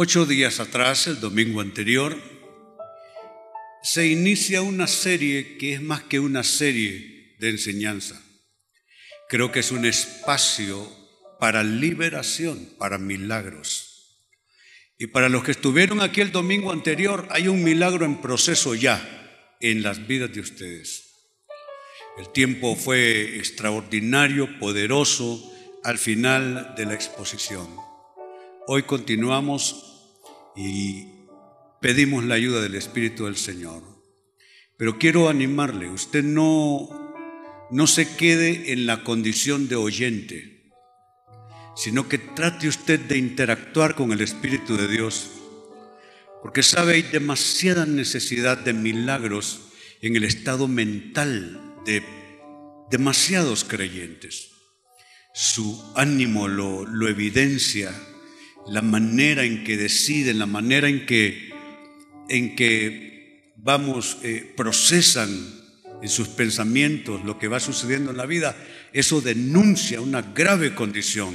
Ocho días atrás, el domingo anterior, se inicia una serie que es más que una serie de enseñanza. Creo que es un espacio para liberación, para milagros. Y para los que estuvieron aquí el domingo anterior, hay un milagro en proceso ya en las vidas de ustedes. El tiempo fue extraordinario, poderoso al final de la exposición. Hoy continuamos y pedimos la ayuda del Espíritu del Señor. Pero quiero animarle, usted no, no se quede en la condición de oyente, sino que trate usted de interactuar con el Espíritu de Dios, porque sabe, hay demasiada necesidad de milagros en el estado mental de demasiados creyentes. Su ánimo lo, lo evidencia la manera en que deciden, la manera en que, en que vamos, eh, procesan en sus pensamientos lo que va sucediendo en la vida, eso denuncia una grave condición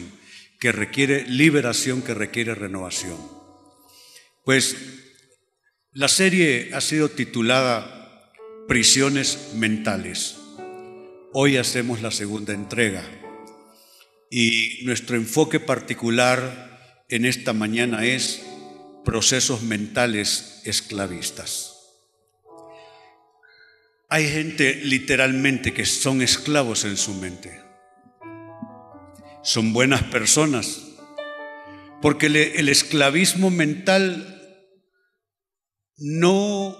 que requiere liberación, que requiere renovación. Pues la serie ha sido titulada Prisiones Mentales. Hoy hacemos la segunda entrega y nuestro enfoque particular en esta mañana es procesos mentales esclavistas. Hay gente literalmente que son esclavos en su mente. Son buenas personas, porque el esclavismo mental no,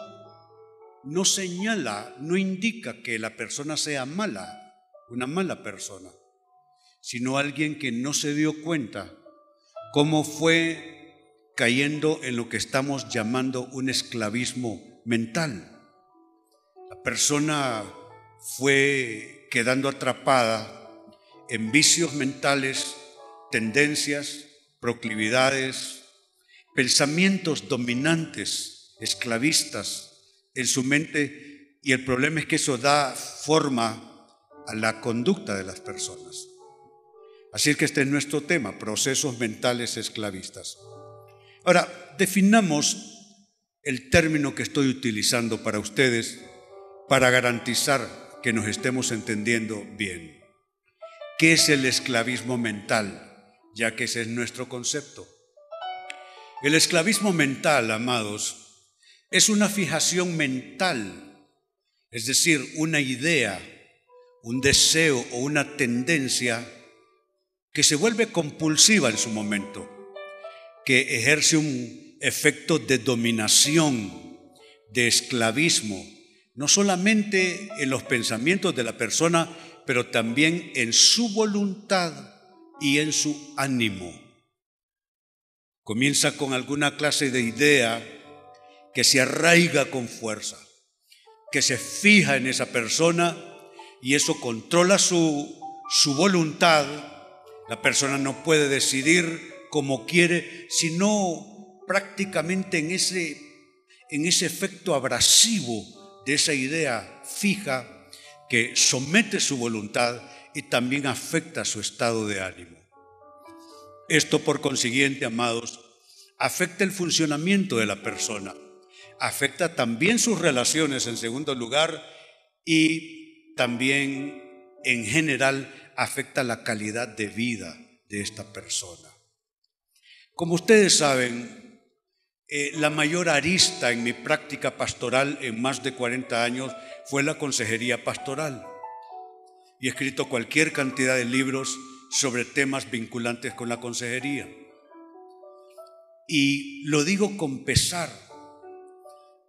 no señala, no indica que la persona sea mala, una mala persona, sino alguien que no se dio cuenta cómo fue cayendo en lo que estamos llamando un esclavismo mental. La persona fue quedando atrapada en vicios mentales, tendencias, proclividades, pensamientos dominantes, esclavistas en su mente y el problema es que eso da forma a la conducta de las personas. Así que este es nuestro tema, procesos mentales esclavistas. Ahora, definamos el término que estoy utilizando para ustedes para garantizar que nos estemos entendiendo bien. ¿Qué es el esclavismo mental? Ya que ese es nuestro concepto. El esclavismo mental, amados, es una fijación mental, es decir, una idea, un deseo o una tendencia que se vuelve compulsiva en su momento, que ejerce un efecto de dominación, de esclavismo, no solamente en los pensamientos de la persona, pero también en su voluntad y en su ánimo. Comienza con alguna clase de idea que se arraiga con fuerza, que se fija en esa persona y eso controla su, su voluntad la persona no puede decidir como quiere, sino prácticamente en ese, en ese efecto abrasivo de esa idea fija que somete su voluntad y también afecta su estado de ánimo. Esto, por consiguiente, amados, afecta el funcionamiento de la persona, afecta también sus relaciones en segundo lugar y también en general afecta la calidad de vida de esta persona. Como ustedes saben, eh, la mayor arista en mi práctica pastoral en más de 40 años fue la consejería pastoral. Y he escrito cualquier cantidad de libros sobre temas vinculantes con la consejería. Y lo digo con pesar.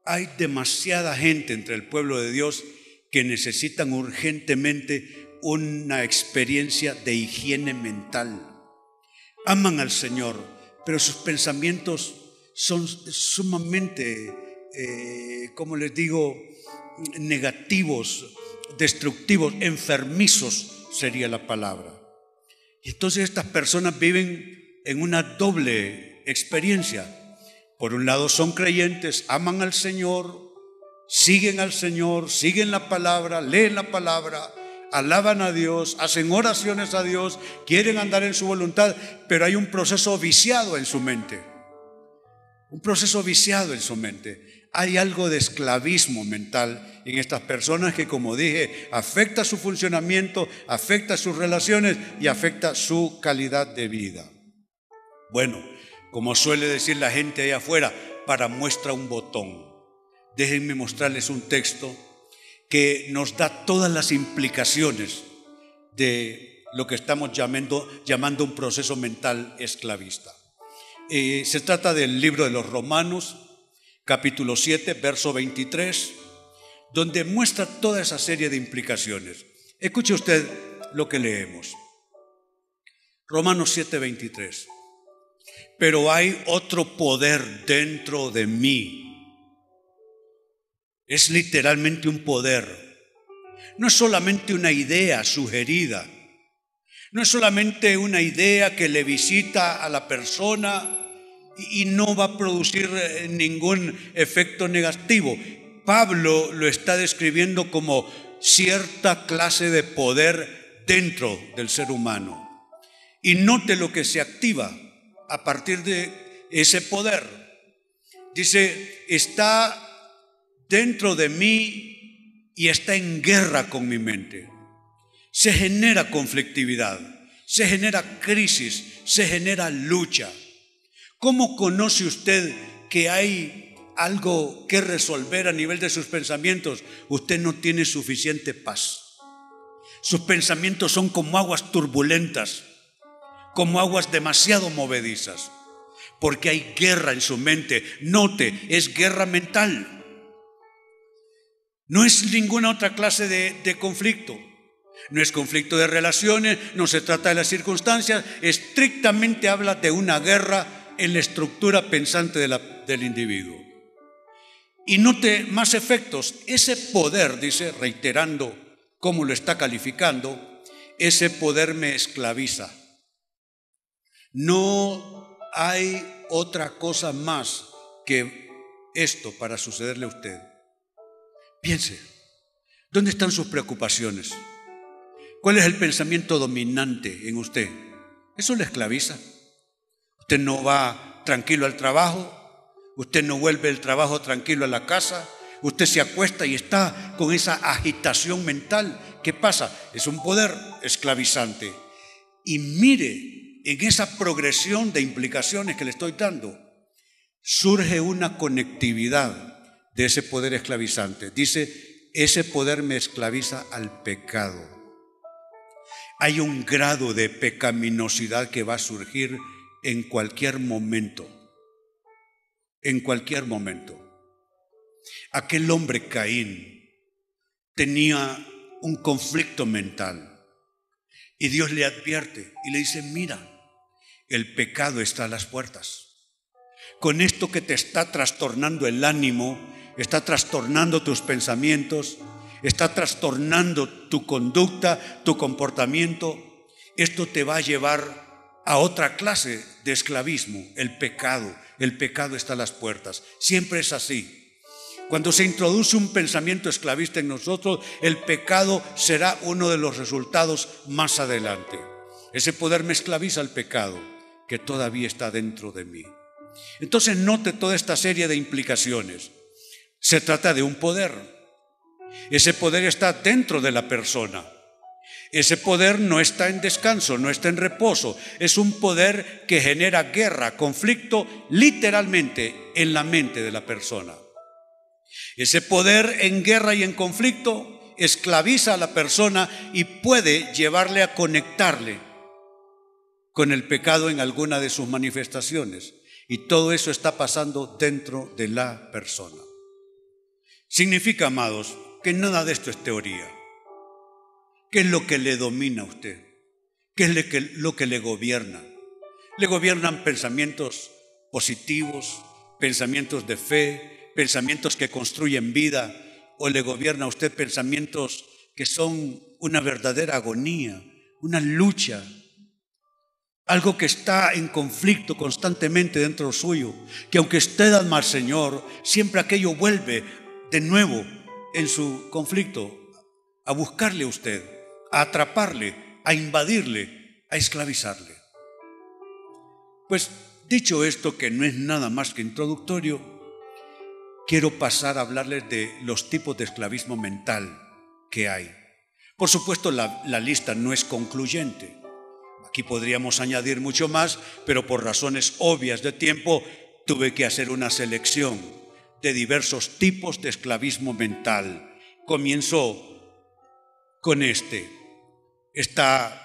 Hay demasiada gente entre el pueblo de Dios que necesitan urgentemente una experiencia de higiene mental. Aman al Señor, pero sus pensamientos son sumamente, eh, como les digo, negativos, destructivos, enfermizos sería la palabra. Y entonces estas personas viven en una doble experiencia. Por un lado son creyentes, aman al Señor, siguen al Señor, siguen la palabra, leen la palabra, alaban a Dios, hacen oraciones a Dios, quieren andar en su voluntad, pero hay un proceso viciado en su mente. Un proceso viciado en su mente. Hay algo de esclavismo mental en estas personas que, como dije, afecta su funcionamiento, afecta sus relaciones y afecta su calidad de vida. Bueno, como suele decir la gente allá afuera, para muestra un botón. Déjenme mostrarles un texto que nos da todas las implicaciones de lo que estamos llamando, llamando un proceso mental esclavista. Eh, se trata del libro de los Romanos, capítulo 7, verso 23, donde muestra toda esa serie de implicaciones. Escuche usted lo que leemos. Romanos 7, 23. Pero hay otro poder dentro de mí es literalmente un poder. No es solamente una idea sugerida. No es solamente una idea que le visita a la persona y no va a producir eh, ningún efecto negativo. Pablo lo está describiendo como cierta clase de poder dentro del ser humano. Y note lo que se activa a partir de ese poder. Dice, está dentro de mí y está en guerra con mi mente. Se genera conflictividad, se genera crisis, se genera lucha. ¿Cómo conoce usted que hay algo que resolver a nivel de sus pensamientos? Usted no tiene suficiente paz. Sus pensamientos son como aguas turbulentas, como aguas demasiado movedizas, porque hay guerra en su mente. Note, es guerra mental. No es ninguna otra clase de, conflicto. No es conflicto de relaciones, no se trata de las circunstancias, estrictamente habla de una guerra en la estructura pensante del individuo. Y note más efectos. Ese poder, dice, reiterando cómo lo está calificando, ese poder me esclaviza. No hay otra cosa más que esto para sucederle a usted. Piense, ¿dónde están sus preocupaciones? ¿Cuál es el pensamiento dominante en usted? Eso le esclaviza. Usted no va tranquilo al trabajo, usted no vuelve el trabajo tranquilo a la casa, usted se acuesta y está con esa agitación mental. ¿Qué pasa? Es un poder esclavizante. Y mire, en esa progresión de implicaciones que le estoy dando, surge una conectividad de ese poder esclavizante. Dice, ese poder me esclaviza al pecado. Hay un grado de pecaminosidad que va a surgir en cualquier momento. En cualquier momento. Aquel hombre Caín tenía un conflicto mental y Dios le advierte y le dice, mira, el pecado está a las puertas. Con esto que te está trastornando el ánimo, está trastornando tus pensamientos, está trastornando tu conducta, tu comportamiento, esto te va a llevar a otra clase de esclavismo, el pecado. El pecado está a las puertas. Siempre es así. Cuando se introduce un pensamiento esclavista en nosotros, el pecado será uno de los resultados más adelante. Ese poder me esclaviza al pecado que todavía está dentro de mí. Entonces note toda esta serie de implicaciones. Se trata de un poder. Ese poder está dentro de la persona. Ese poder no está en descanso, no está en reposo. Es un poder que genera guerra, conflicto, literalmente en la mente de la persona. Ese poder en guerra y en conflicto esclaviza a la persona y puede llevarle a conectarle con el pecado en alguna de sus manifestaciones. Y todo eso está pasando dentro de la persona. Significa, amados, que nada de esto es teoría. ¿Qué es lo que le domina a usted? ¿Qué es lo que, le gobierna? Le gobiernan pensamientos positivos, pensamientos de fe, pensamientos que construyen vida, o le gobierna a usted pensamientos que son una verdadera agonía, una lucha, algo que está en conflicto constantemente dentro suyo, que aunque usted ama al Señor, siempre aquello vuelve de nuevo en su conflicto a buscarle a usted, a atraparle, a invadirle, a esclavizarle. Pues dicho esto, que no es nada más que introductorio, quiero pasar a hablarles de los tipos de esclavismo mental que hay. Por supuesto, la, lista no es concluyente. Aquí podríamos añadir mucho más, pero por razones obvias de tiempo tuve que hacer una selección de diversos tipos de esclavismo mental. Comienzo con este. Está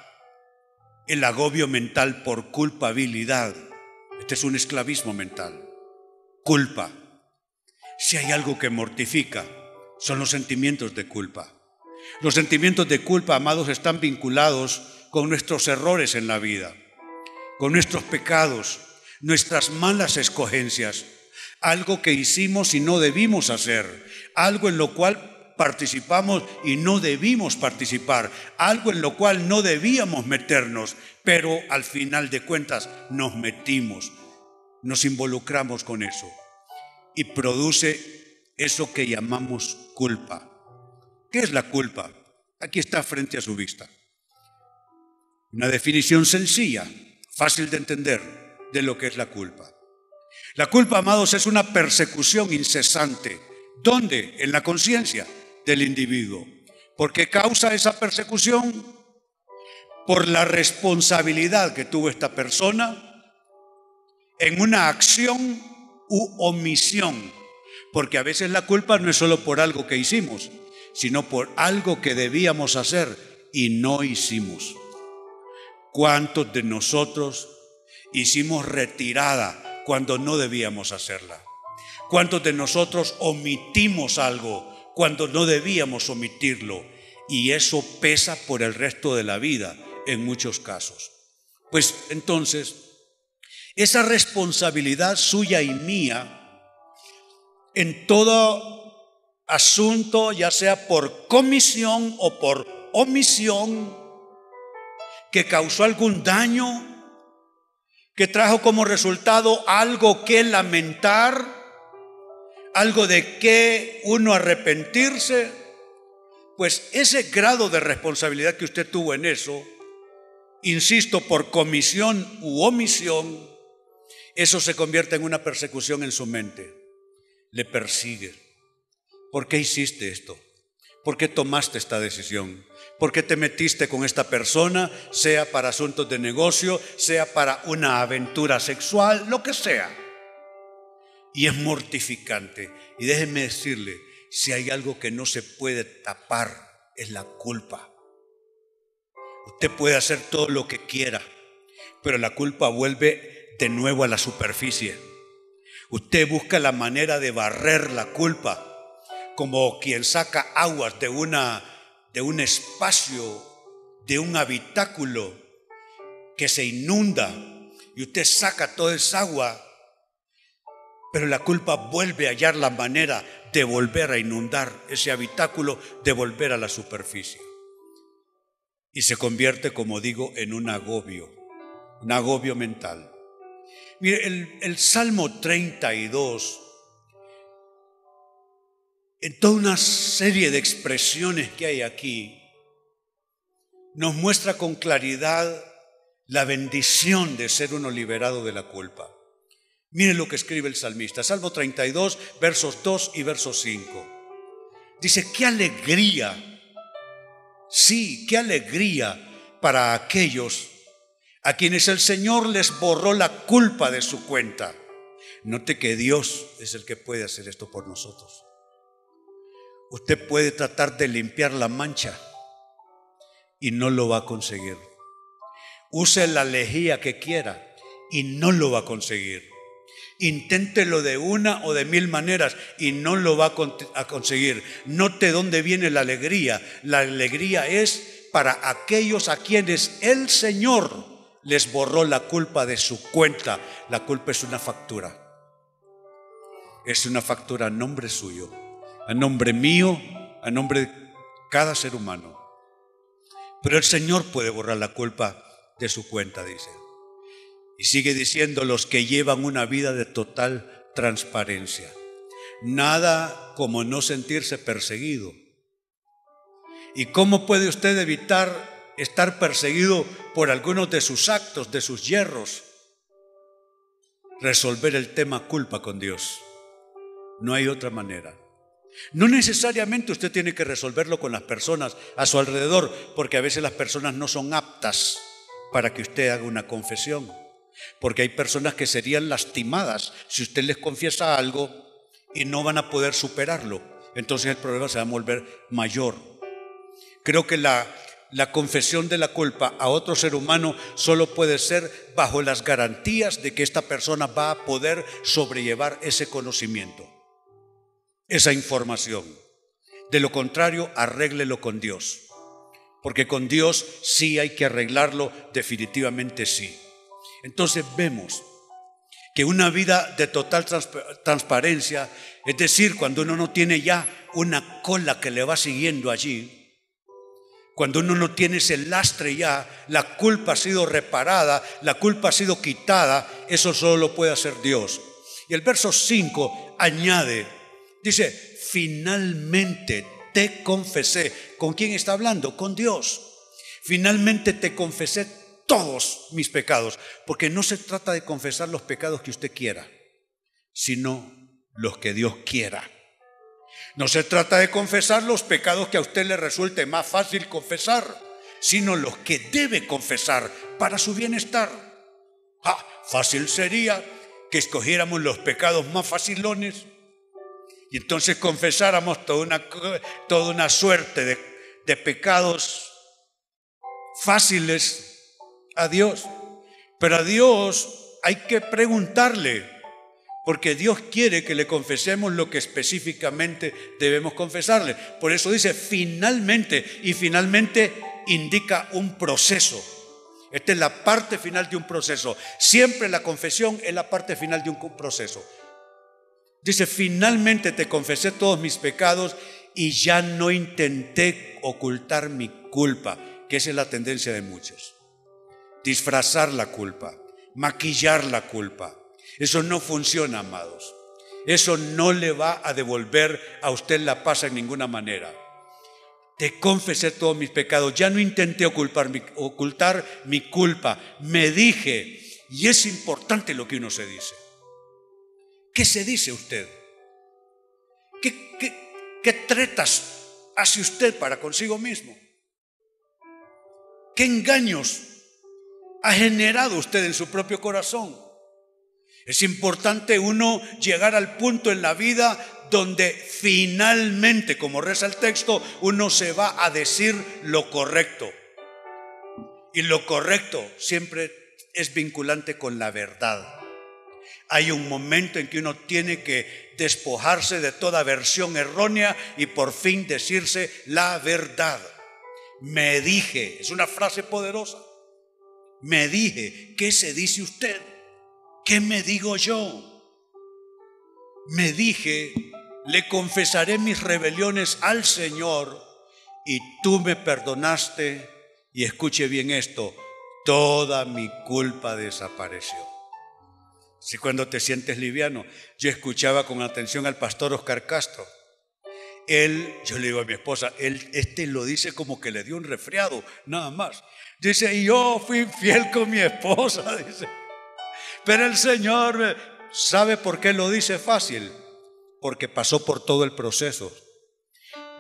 el agobio mental por culpabilidad. Este es un esclavismo mental. Culpa. Si hay algo que mortifica, son los sentimientos de culpa. Los sentimientos de culpa, amados, están vinculados con nuestros errores en la vida, con nuestros pecados, nuestras malas escogencias, algo que hicimos y no debimos hacer, algo en lo cual participamos y no debimos participar, algo en lo cual no debíamos meternos, pero al final de cuentas nos metimos, nos involucramos con eso y produce eso que llamamos culpa. ¿Qué es la culpa? Aquí está frente a su vista. Una definición sencilla, fácil de entender de lo que es la culpa. La culpa, amados, es una persecución incesante. ¿Dónde? En la conciencia del individuo. ¿Por qué causa esa persecución? Por la responsabilidad que tuvo esta persona en una acción u omisión. Porque a veces la culpa no es solo por algo que hicimos, sino por algo que debíamos hacer y no hicimos. ¿Cuántos de nosotros hicimos retirada cuando no debíamos hacerla? ¿Cuántos de nosotros omitimos algo cuando no debíamos omitirlo? Y eso pesa por el resto de la vida en muchos casos. Pues entonces, esa responsabilidad suya y mía en todo asunto, ya sea por comisión o por omisión, que causó algún daño, que trajo como resultado algo que lamentar, algo de que uno arrepentirse, pues ese grado de responsabilidad que usted tuvo en eso, insisto, por comisión u omisión, eso se convierte en una persecución en su mente. Le persigue. ¿Por qué hiciste esto? ¿Por qué tomaste esta decisión? ¿Por qué te metiste con esta persona, sea para asuntos de negocio, sea para una aventura sexual, lo que sea? Y es mortificante. Y déjenme decirle, si hay algo que no se puede tapar, es la culpa. Usted puede hacer todo lo que quiera, pero la culpa vuelve de nuevo a la superficie. Usted busca la manera de barrer la culpa como quien saca aguas de, una, de un espacio, de un habitáculo que se inunda y usted saca toda esa agua, pero la culpa vuelve a hallar la manera de volver a inundar ese habitáculo, de volver a la superficie. Y se convierte, como digo, en un agobio, un agobio mental. Mire, el, el Salmo 32 en toda una serie de expresiones que hay aquí, nos muestra con claridad la bendición de ser uno liberado de la culpa. Miren lo que escribe el salmista, Salmo 32, versos 2 y versos 5. Dice, qué alegría, sí, qué alegría para aquellos a quienes el Señor les borró la culpa de su cuenta. Note que Dios es el que puede hacer esto por nosotros. Usted puede tratar de limpiar la mancha y no lo va a conseguir. Use la lejía que quiera y no lo va a conseguir. Inténtelo de una o de mil maneras y no lo va a conseguir. Note dónde viene la alegría. La alegría es para aquellos a quienes el Señor les borró la culpa de su cuenta. La culpa es una factura. Es una factura a nombre suyo, a nombre mío, a nombre de cada ser humano. Pero el Señor puede borrar la culpa de su cuenta, dice. Y sigue diciendo los que llevan una vida de total transparencia. Nada como no sentirse perseguido. ¿Y cómo puede usted evitar estar perseguido por algunos de sus actos, de sus hierros? Resolver el tema culpa con Dios. No hay otra manera. No necesariamente usted tiene que resolverlo con las personas a su alrededor, porque a veces las personas no son aptas para que usted haga una confesión. Porque hay personas que serían lastimadas si usted les confiesa algo y no van a poder superarlo. Entonces el problema se va a volver mayor. Creo que la, la confesión de la culpa a otro ser humano solo puede ser bajo las garantías de que esta persona va a poder sobrellevar ese conocimiento esa información. De lo contrario, arréglelo con Dios. Porque con Dios sí hay que arreglarlo, definitivamente sí. Entonces vemos que una vida de total transparencia, es decir, cuando uno no tiene ya una cola que le va siguiendo allí, cuando uno no tiene ese lastre ya, la culpa ha sido reparada, la culpa ha sido quitada, eso solo lo puede hacer Dios. Y el verso 5 añade, Dice, finalmente te confesé. ¿Con quién está hablando? Con Dios. Finalmente te confesé todos mis pecados, porque no se trata de confesar los pecados que usted quiera, sino los que Dios quiera. No se trata de confesar los pecados que a usted le resulte más fácil confesar, sino los que debe confesar para su bienestar. Ah, fácil sería que escogiéramos los pecados más facilones y entonces confesáramos toda una, toda una suerte de, de pecados fáciles a Dios. Pero a Dios hay que preguntarle, porque Dios quiere que le confesemos lo que específicamente debemos confesarle. Por eso dice finalmente, y finalmente indica un proceso. Esta es la parte final de un proceso. Siempre la confesión es la parte final de un proceso. Dice, finalmente te confesé todos mis pecados y ya no intenté ocultar mi culpa, que esa es la tendencia de muchos. Disfrazar la culpa, maquillar la culpa. Eso no funciona, amados. Eso no le va a devolver a usted la paz en ninguna manera. Te confesé todos mis pecados, ya no intenté ocultar mi, ocultar mi culpa, me dije, y es importante lo que uno se dice. ¿Qué se dice usted? ¿Qué, tretas hace usted para consigo mismo? ¿Qué engaños ha generado usted en su propio corazón? Es importante uno llegar al punto en la vida donde finalmente, como reza el texto, uno se va a decir lo correcto. Y lo correcto siempre es vinculante con la verdad. Hay un momento en que uno tiene que despojarse de toda versión errónea y por fin decirse la verdad. Me dije, es una frase poderosa. Me dije, ¿qué se dice usted? ¿Qué me digo yo? Me dije, le confesaré mis rebeliones al Señor y tú me perdonaste y escuche bien esto, toda mi culpa desapareció. Si cuando te sientes liviano, yo escuchaba con atención al pastor Oscar Castro. Él, yo le digo a mi esposa, él, este lo dice como que le dio un resfriado, nada más. Dice, y yo fui fiel con mi esposa, dice. Pero el Señor, ¿sabe por qué lo dice fácil? Porque pasó por todo el proceso.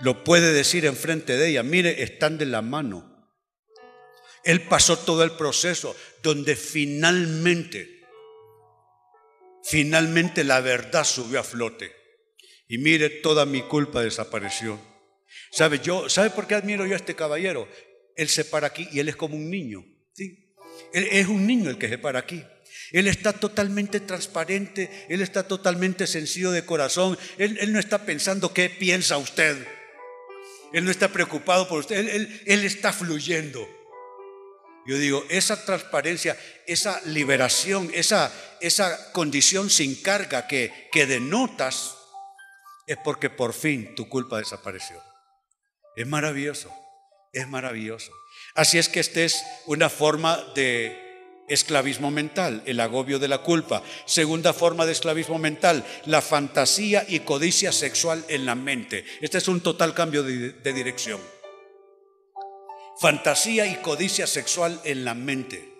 Lo puede decir enfrente de ella, mire, están de la mano. Él pasó todo el proceso donde finalmente Finalmente la verdad subió a flote. Y mire, toda mi culpa desapareció. ¿Sabe, yo, ¿Sabe por qué admiro yo a este caballero? Él se para aquí y él es como un niño. ¿sí? Él es un niño el que se para aquí. Él está totalmente transparente, él está totalmente sencillo de corazón, él, él, no está pensando qué piensa usted, él no está preocupado por usted, él, él está fluyendo. Yo digo, esa transparencia, esa liberación, esa, esa condición sin carga que, que denotas, es porque por fin tu culpa desapareció. Es maravilloso, es maravilloso. Así es que esta es una forma de esclavismo mental, el agobio de la culpa. Segunda forma de esclavismo mental, la fantasía y codicia sexual en la mente. Este es un total cambio de, de dirección fantasía y codicia sexual en la mente.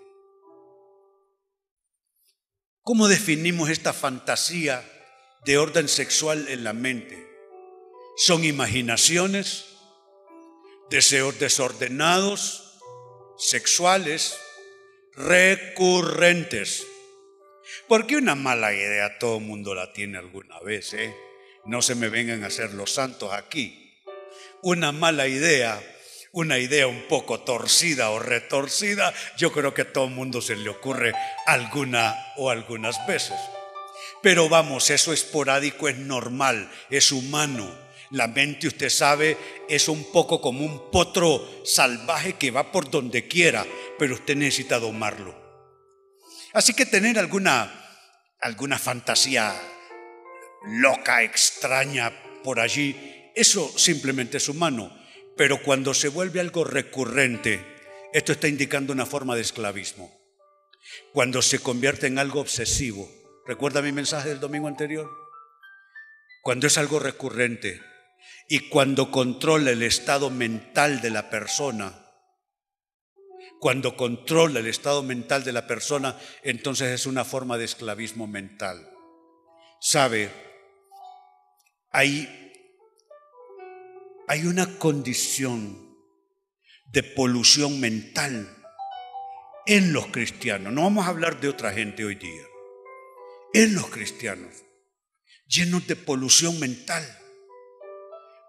¿Cómo definimos esta fantasía de orden sexual en la mente? Son imaginaciones, deseos desordenados, sexuales, recurrentes. Porque una mala idea todo el mundo la tiene alguna vez, ¿eh? No se me vengan a hacer los santos aquí. Una mala idea una idea un poco torcida o retorcida, yo creo que a todo el mundo se le ocurre alguna o algunas veces. Pero vamos, eso esporádico es normal, es humano. La mente, usted sabe, es un poco como un potro salvaje que va por donde quiera, pero usted necesita domarlo. Así que tener alguna, alguna fantasía loca, extraña por allí, eso simplemente es humano. Pero cuando se vuelve algo recurrente, esto está indicando una forma de esclavismo. Cuando se convierte en algo obsesivo. ¿Recuerda mi mensaje del domingo anterior? Cuando es algo recurrente y cuando controla el estado mental de la persona, cuando controla el estado mental de la persona, entonces es una forma de esclavismo mental. ¿Sabe? Hay hay una condición de polución mental en los cristianos. No vamos a hablar de otra gente hoy día. En los cristianos, llenos de polución mental,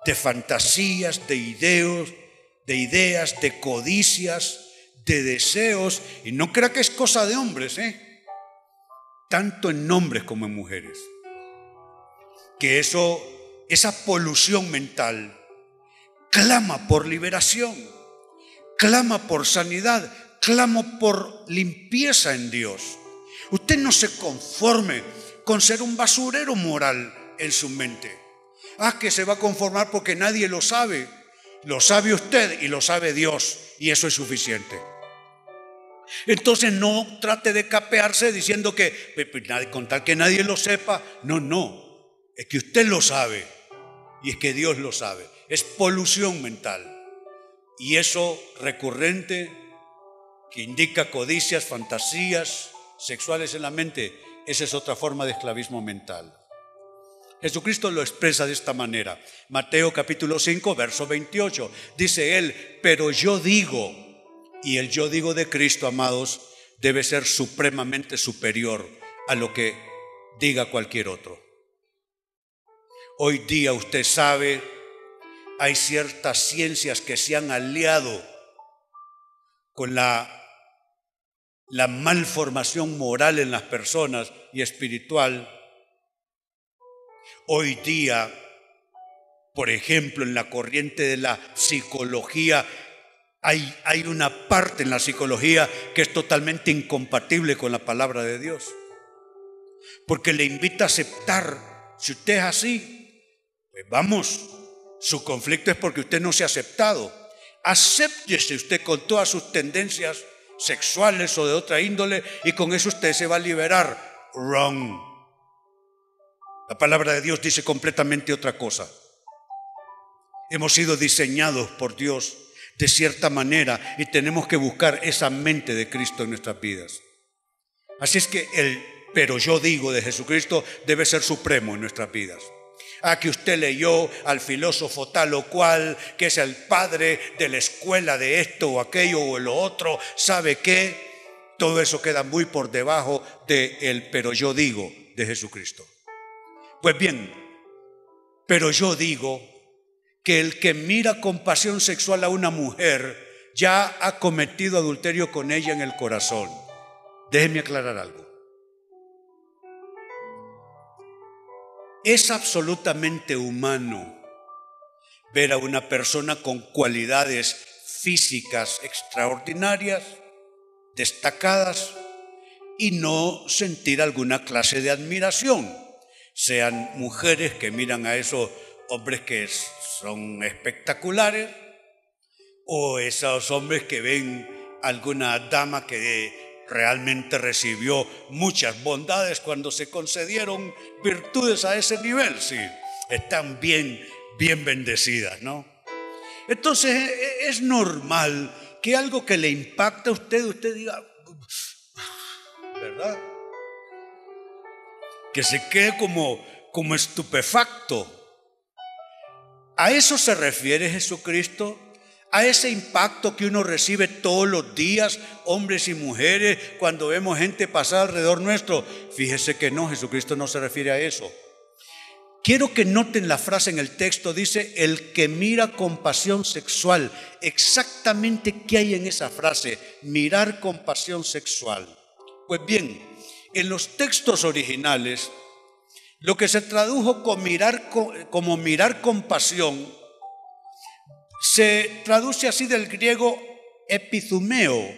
de fantasías, de ideos, de ideas, de codicias, de deseos. Y no crea que es cosa de hombres, ¿eh? Tanto en hombres como en mujeres. Que eso, esa polución mental, clama por liberación, clama por sanidad, clama por limpieza en Dios. Usted no se conforme con ser un basurero moral en su mente. Ah, que se va a conformar porque nadie lo sabe. Lo sabe usted y lo sabe Dios y eso es suficiente. Entonces no trate de capearse diciendo que con tal que nadie lo sepa. No, no. Es que usted lo sabe y es que Dios lo sabe es polución mental. Y eso recurrente que indica codicias, fantasías sexuales en la mente, esa es otra forma de esclavismo mental. Jesucristo lo expresa de esta manera. Mateo capítulo 5, verso 28. Dice él, pero yo digo, y el yo digo de Cristo, amados, debe ser supremamente superior a lo que diga cualquier otro. Hoy día usted sabe hay ciertas ciencias que se han aliado con la, malformación moral en las personas y espiritual. Hoy día, por ejemplo, en la corriente de la psicología, hay, hay una parte en la psicología que es totalmente incompatible con la palabra de Dios. Porque le invita a aceptar, si usted es así, pues vamos, su conflicto es porque usted no se ha aceptado. Acéptese usted con todas sus tendencias sexuales o de otra índole y con eso usted se va a liberar. Wrong. La palabra de Dios dice completamente otra cosa. Hemos sido diseñados por Dios de cierta manera y tenemos que buscar esa mente de Cristo en nuestras vidas. Así es que el pero yo digo de Jesucristo debe ser supremo en nuestras vidas a que usted leyó al filósofo tal o cual, que es el padre de la escuela de esto o aquello o lo otro, ¿sabe qué? Todo eso queda muy por debajo de el pero yo digo de Jesucristo. Pues bien, pero yo digo que el que mira con pasión sexual a una mujer ya ha cometido adulterio con ella en el corazón. Déjeme aclarar algo. Es absolutamente humano ver a una persona con cualidades físicas extraordinarias, destacadas y no sentir alguna clase de admiración. Sean mujeres que miran a esos hombres que son espectaculares o esos hombres que ven alguna dama que realmente recibió muchas bondades cuando se concedieron virtudes a ese nivel, sí, están bien, bien bendecidas, ¿no? Entonces e, es normal que algo que le impacta a usted, usted diga, ¿verdad? Que se quede como, como estupefacto. ¿A eso se refiere Jesucristo? A ese impacto que uno recibe todos los días, hombres y mujeres, cuando vemos gente pasar alrededor nuestro. Fíjese que no, Jesucristo no se refiere a eso. Quiero que noten la frase en el texto, dice, el que mira con pasión sexual. Exactamente qué hay en esa frase, mirar con pasión sexual. Pues bien, en los textos originales, lo que se tradujo como mirar, como mirar con pasión, se traduce así del griego epizumeo.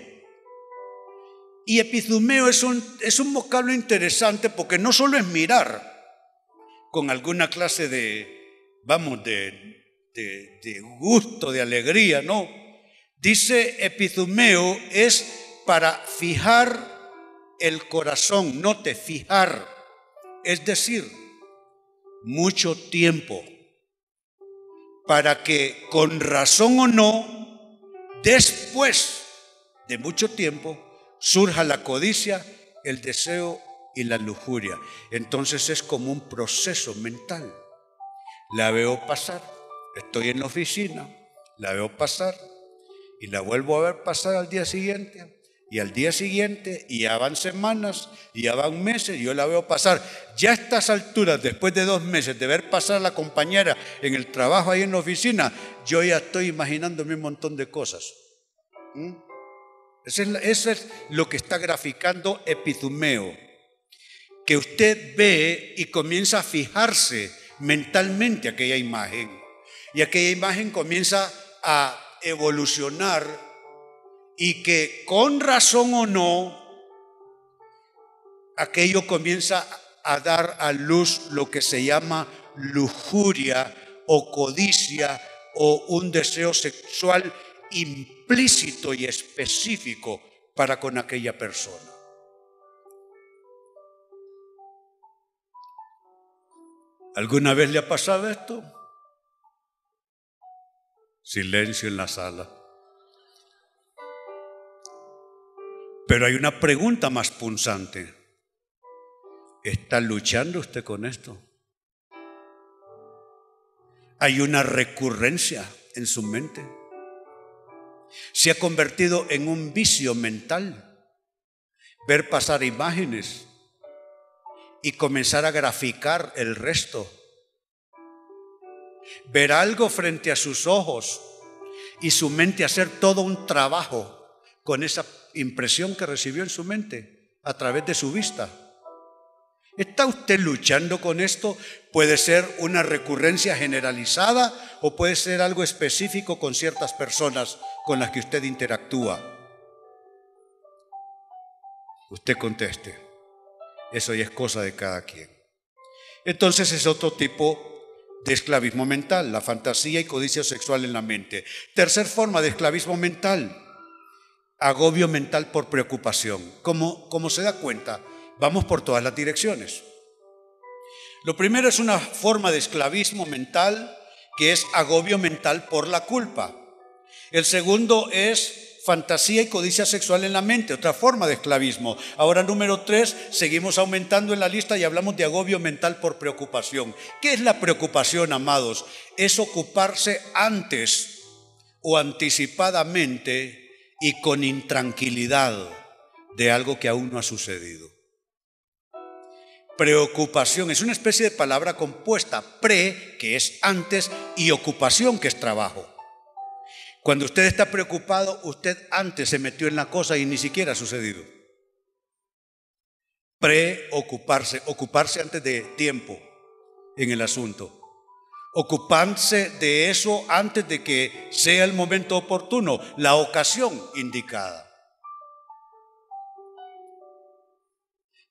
Y epizumeo es un, es un vocablo interesante porque no solo es mirar con alguna clase de, vamos, de, de, de gusto, de alegría, no. Dice epizumeo es para fijar el corazón, note, fijar, es decir, mucho tiempo para que con razón o no, después de mucho tiempo, surja la codicia, el deseo y la lujuria. Entonces es como un proceso mental. La veo pasar, estoy en la oficina, la veo pasar y la vuelvo a ver pasar al día siguiente y al día siguiente, y ya van semanas, y ya van meses, yo la veo pasar. Ya a estas alturas, después de dos meses de ver pasar a la compañera en el trabajo ahí en la oficina, yo ya estoy imaginándome un montón de cosas. ¿Mm? Eso, es, lo que está graficando Epizumeo, que usted ve y comienza a fijarse mentalmente aquella imagen, y aquella imagen comienza a evolucionar y que con razón o no, aquello comienza a dar a luz lo que se llama lujuria o codicia o un deseo sexual implícito y específico para con aquella persona. ¿Alguna vez le ha pasado esto? Silencio en la sala. Pero hay una pregunta más punzante. ¿Está luchando usted con esto? Hay una recurrencia en su mente. Se ha convertido en un vicio mental. Ver pasar imágenes y comenzar a graficar el resto. Ver algo frente a sus ojos y su mente hacer todo un trabajo con esa impresión que recibió en su mente a través de su vista. ¿Está usted luchando con esto? Puede ser una recurrencia generalizada o puede ser algo específico con ciertas personas con las que usted interactúa. Usted conteste. Eso ya es cosa de cada quien. Entonces es otro tipo de esclavismo mental, la fantasía y codicia sexual en la mente. Tercer forma de esclavismo mental, agobio mental por preocupación. Como, se da cuenta, vamos por todas las direcciones. Lo primero es una forma de esclavismo mental que es agobio mental por la culpa. El segundo es fantasía y codicia sexual en la mente, otra forma de esclavismo. Ahora número tres, seguimos aumentando en la lista y hablamos de agobio mental por preocupación. ¿Qué es la preocupación, amados? Es ocuparse antes o anticipadamente y con intranquilidad de algo que aún no ha sucedido. Preocupación es una especie de palabra compuesta, pre, que es antes, y ocupación, que es trabajo. Cuando usted está preocupado, usted antes se metió en la cosa y ni siquiera ha sucedido. Preocuparse, ocuparse antes de tiempo en el asunto ocuparse de eso antes de que sea el momento oportuno, la ocasión indicada.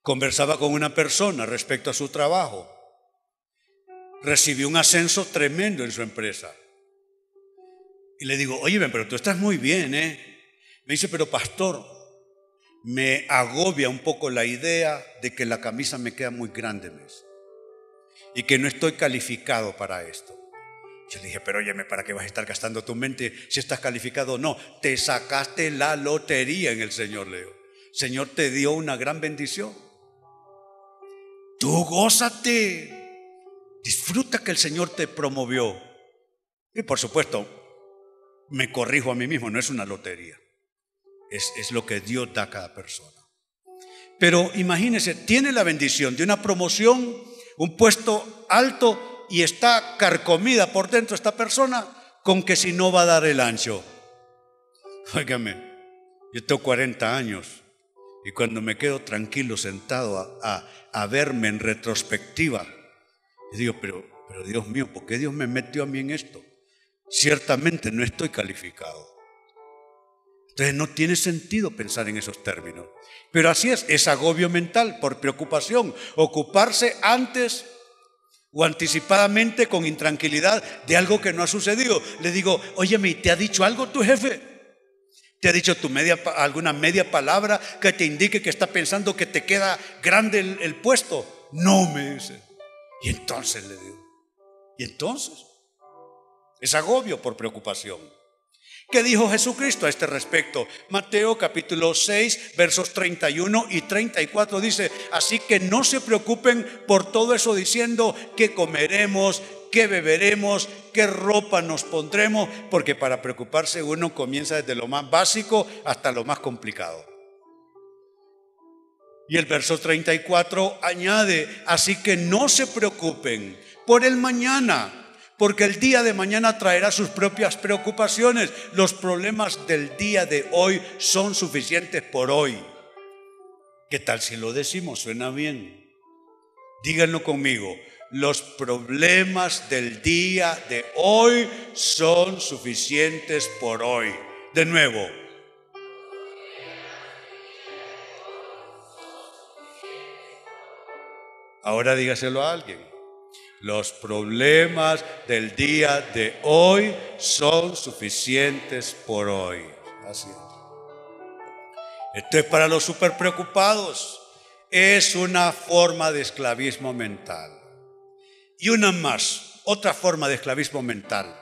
Conversaba con una persona respecto a su trabajo. Recibió un ascenso tremendo en su empresa. Y le digo, oye, pero tú estás muy bien, ¿eh? Me dice, pero pastor, me agobia un poco la idea de que la camisa me queda muy grande, mes, y que no estoy calificado para esto. Yo le dije, pero óyeme, ¿para qué vas a estar gastando tu mente si estás calificado? No, te sacaste la lotería en el Señor, Leo. Señor te dio una gran bendición. Tú gózate. Disfruta que el Señor te promovió. Y por supuesto, me corrijo a mí mismo, no es una lotería. Es, es lo que Dios da a cada persona. Pero imagínese, tiene la bendición de una promoción, un puesto alto y está carcomida por dentro esta persona con que si no va a dar el ancho. Óigame, yo tengo 40 años y cuando me quedo tranquilo sentado a, a, verme en retrospectiva, digo, pero, pero Dios mío, ¿por qué Dios me metió a mí en esto? Ciertamente no estoy calificado. Entonces no tiene sentido pensar en esos términos. Pero así es, es agobio mental por preocupación, ocuparse antes o anticipadamente con intranquilidad de algo que no ha sucedido. Le digo, óyeme, ¿te ha dicho algo tu jefe? ¿Te ha dicho tu media, alguna media palabra que te indique que está pensando que te queda grande el, el puesto? No, me dice. Y entonces le digo, ¿y entonces? Es agobio por preocupación. ¿Qué dijo Jesucristo a este respecto? Mateo capítulo 6, versos 31 y 34 dice, así que no se preocupen por todo eso diciendo que comeremos, que beberemos, qué ropa nos pondremos, porque para preocuparse uno comienza desde lo más básico hasta lo más complicado. Y el verso 34 añade, así que no se preocupen por el mañana porque el día de mañana traerá sus propias preocupaciones. Los problemas del día de hoy son suficientes por hoy. ¿Qué tal si lo decimos? Suena bien. Díganlo conmigo. Los problemas del día de hoy son suficientes por hoy. De nuevo. Ahora dígaselo a alguien. Los problemas del día de hoy son suficientes por hoy. Así es. Esto es para los super preocupados. Es una forma de esclavismo mental. Y una más, otra forma de esclavismo mental.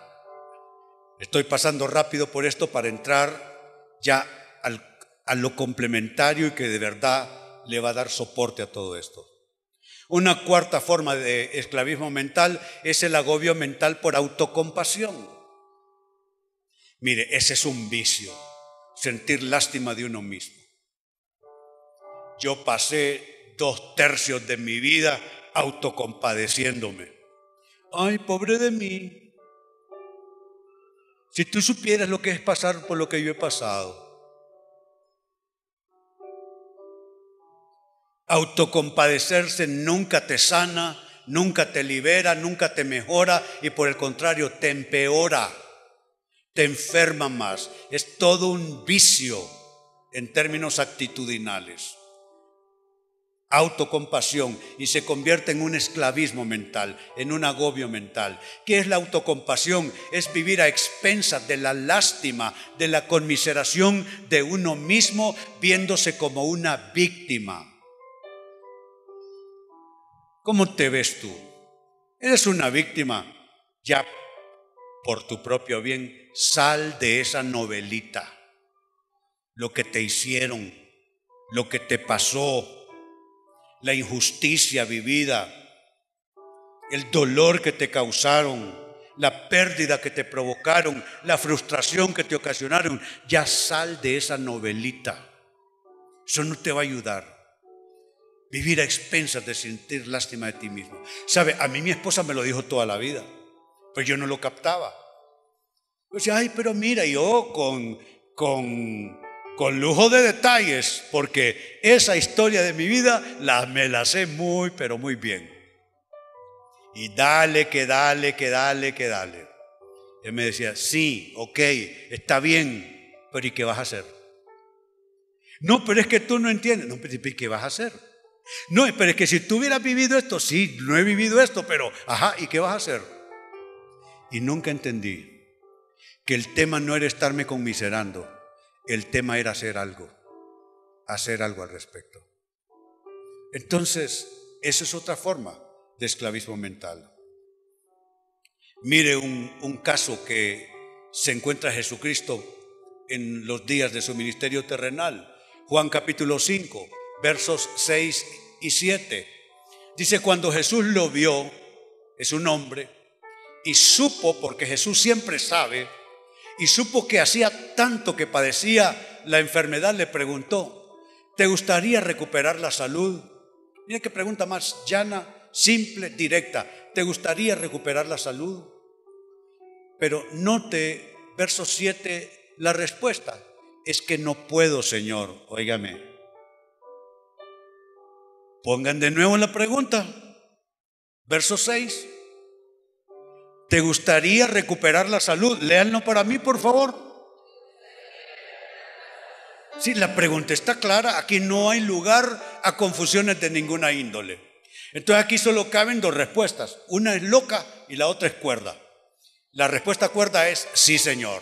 Estoy pasando rápido por esto para entrar ya a lo complementario y que de verdad le va a dar soporte a todo esto. Una cuarta forma de esclavismo mental es el agobio mental por autocompasión. Mire, ese es un vicio, sentir lástima de uno mismo. Yo pasé dos tercios de mi vida autocompadeciéndome. Ay, pobre de mí. Si tú supieras lo que es pasar por lo que yo he pasado. Autocompadecerse nunca te sana, nunca te libera, nunca te mejora y por el contrario te empeora, te enferma más. Es todo un vicio en términos actitudinales. Autocompasión y se convierte en un esclavismo mental, en un agobio mental. ¿Qué es la autocompasión? Es vivir a expensas de la lástima, de la conmiseración de uno mismo, viéndose como una víctima. ¿Cómo te ves tú? ¿Eres una víctima? Ya por tu propio bien, sal de esa novelita. Lo que te hicieron, lo que te pasó, la injusticia vivida, el dolor que te causaron, la pérdida que te provocaron, la frustración que te ocasionaron, ya sal de esa novelita. Eso no te va a ayudar. Vivir a expensas de sentir lástima de ti mismo. Sabe, a mí mi esposa me lo dijo toda la vida, pues yo no lo captaba. Pues, ay, pero mira, yo con, con, con lujo de detalles, porque esa historia de mi vida la, me la sé muy, pero muy bien. Y dale, que dale, que dale, que dale. Él me decía, sí, ok, está bien, pero ¿y qué vas a hacer? No, pero es que tú no entiendes. No, pero ¿y qué vas a hacer? No, pero es que si tú hubieras vivido esto, sí, no he vivido esto, pero, ajá, ¿y qué vas a hacer? Y nunca entendí que el tema no era estarme conmiserando, el tema era hacer algo, hacer algo al respecto. Entonces, esa es otra forma de esclavismo mental. Mire un, un caso que se encuentra Jesucristo en los días de su ministerio terrenal. Juan capítulo 5, versos 6 y 7. Dice, cuando Jesús lo vio, es un hombre, y supo, porque Jesús siempre sabe, y supo que hacía tanto que padecía la enfermedad, le preguntó, ¿te gustaría recuperar la salud? Mira qué pregunta más llana, simple, directa. ¿Te gustaría recuperar la salud? Pero note, verso 7, la respuesta es que no puedo, Señor. Óigame. Pongan de nuevo la pregunta. Verso 6. ¿Te gustaría recuperar la salud? Léanlo para mí, por favor. Sí, la pregunta está clara. Aquí no hay lugar a confusiones de ninguna índole. Entonces aquí solo caben dos respuestas. Una es loca y la otra es cuerda. La respuesta cuerda es sí, Señor.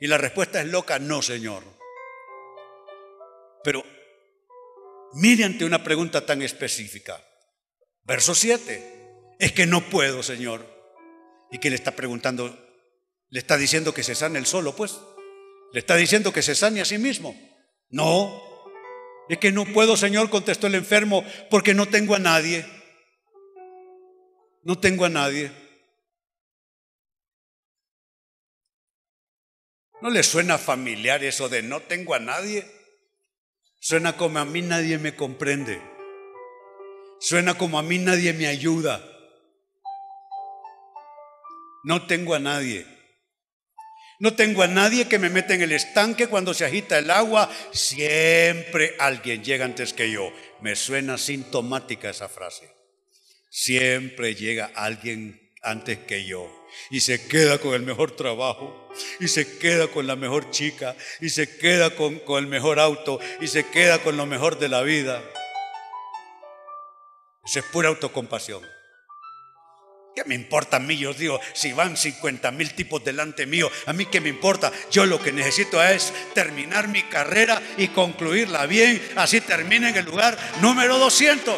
Y la respuesta es loca, no, Señor. Pero mire ante una pregunta tan específica. Verso 7. Es que no puedo, Señor. ¿Y que le está preguntando? Le está diciendo que se sane el solo, pues. Le está diciendo que se sane a sí mismo. No. Es que no puedo, Señor, contestó el enfermo, porque no tengo a nadie. No tengo a nadie. ¿No le suena familiar eso de no tengo a nadie? Suena como a mí nadie me comprende. Suena como a mí nadie me ayuda. No tengo a nadie. No tengo a nadie que me meta en el estanque cuando se agita el agua. Siempre alguien llega antes que yo. Me suena sintomática esa frase. Siempre llega alguien antes que yo y se queda con el mejor trabajo, y se queda con la mejor chica, y se queda con, el mejor auto, y se queda con lo mejor de la vida. Eso es pura autocompasión. ¿Qué me importa a mí? Yo digo, si van 50 mil tipos delante mío, a mí qué me importa. Yo lo que necesito es terminar mi carrera y concluirla bien. Así termine en el lugar número 200.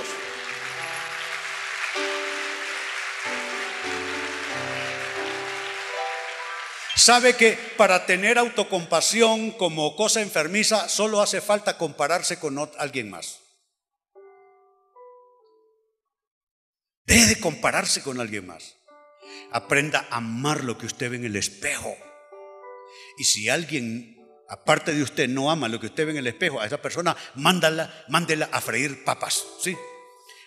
Sabe que para tener autocompasión como cosa enfermiza solo hace falta compararse con alguien más. Deje de compararse con alguien más. Aprenda a amar lo que usted ve en el espejo. Y si alguien, aparte de usted, no ama lo que usted ve en el espejo, a esa persona, mándala, mándela a freír papas, ¿sí?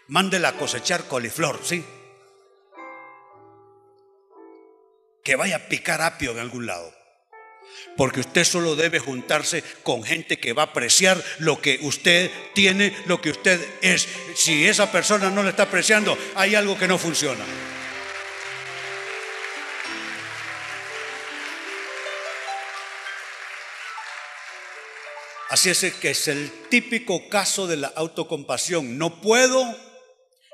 Mándela a cosechar coliflor, ¿sí? Que vaya a picar apio en algún lado. Porque usted solo debe juntarse con gente que va a apreciar lo que usted tiene, lo que usted es. Si esa persona no le está apreciando, hay algo que no funciona. Así es que es el típico caso de la autocompasión. No puedo,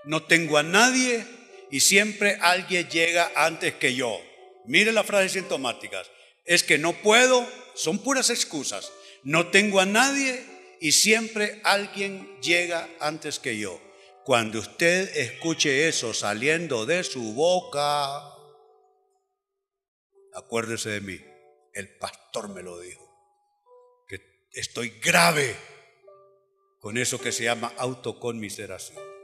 no tengo a nadie y siempre alguien llega antes que yo. Mire las frases sintomáticas. Es que no puedo, son puras excusas. No tengo a nadie y siempre alguien llega antes que yo. Cuando usted escuche eso saliendo de su boca, acuérdese de mí. El pastor me lo dijo. Que estoy grave con eso que se llama autoconmiseración.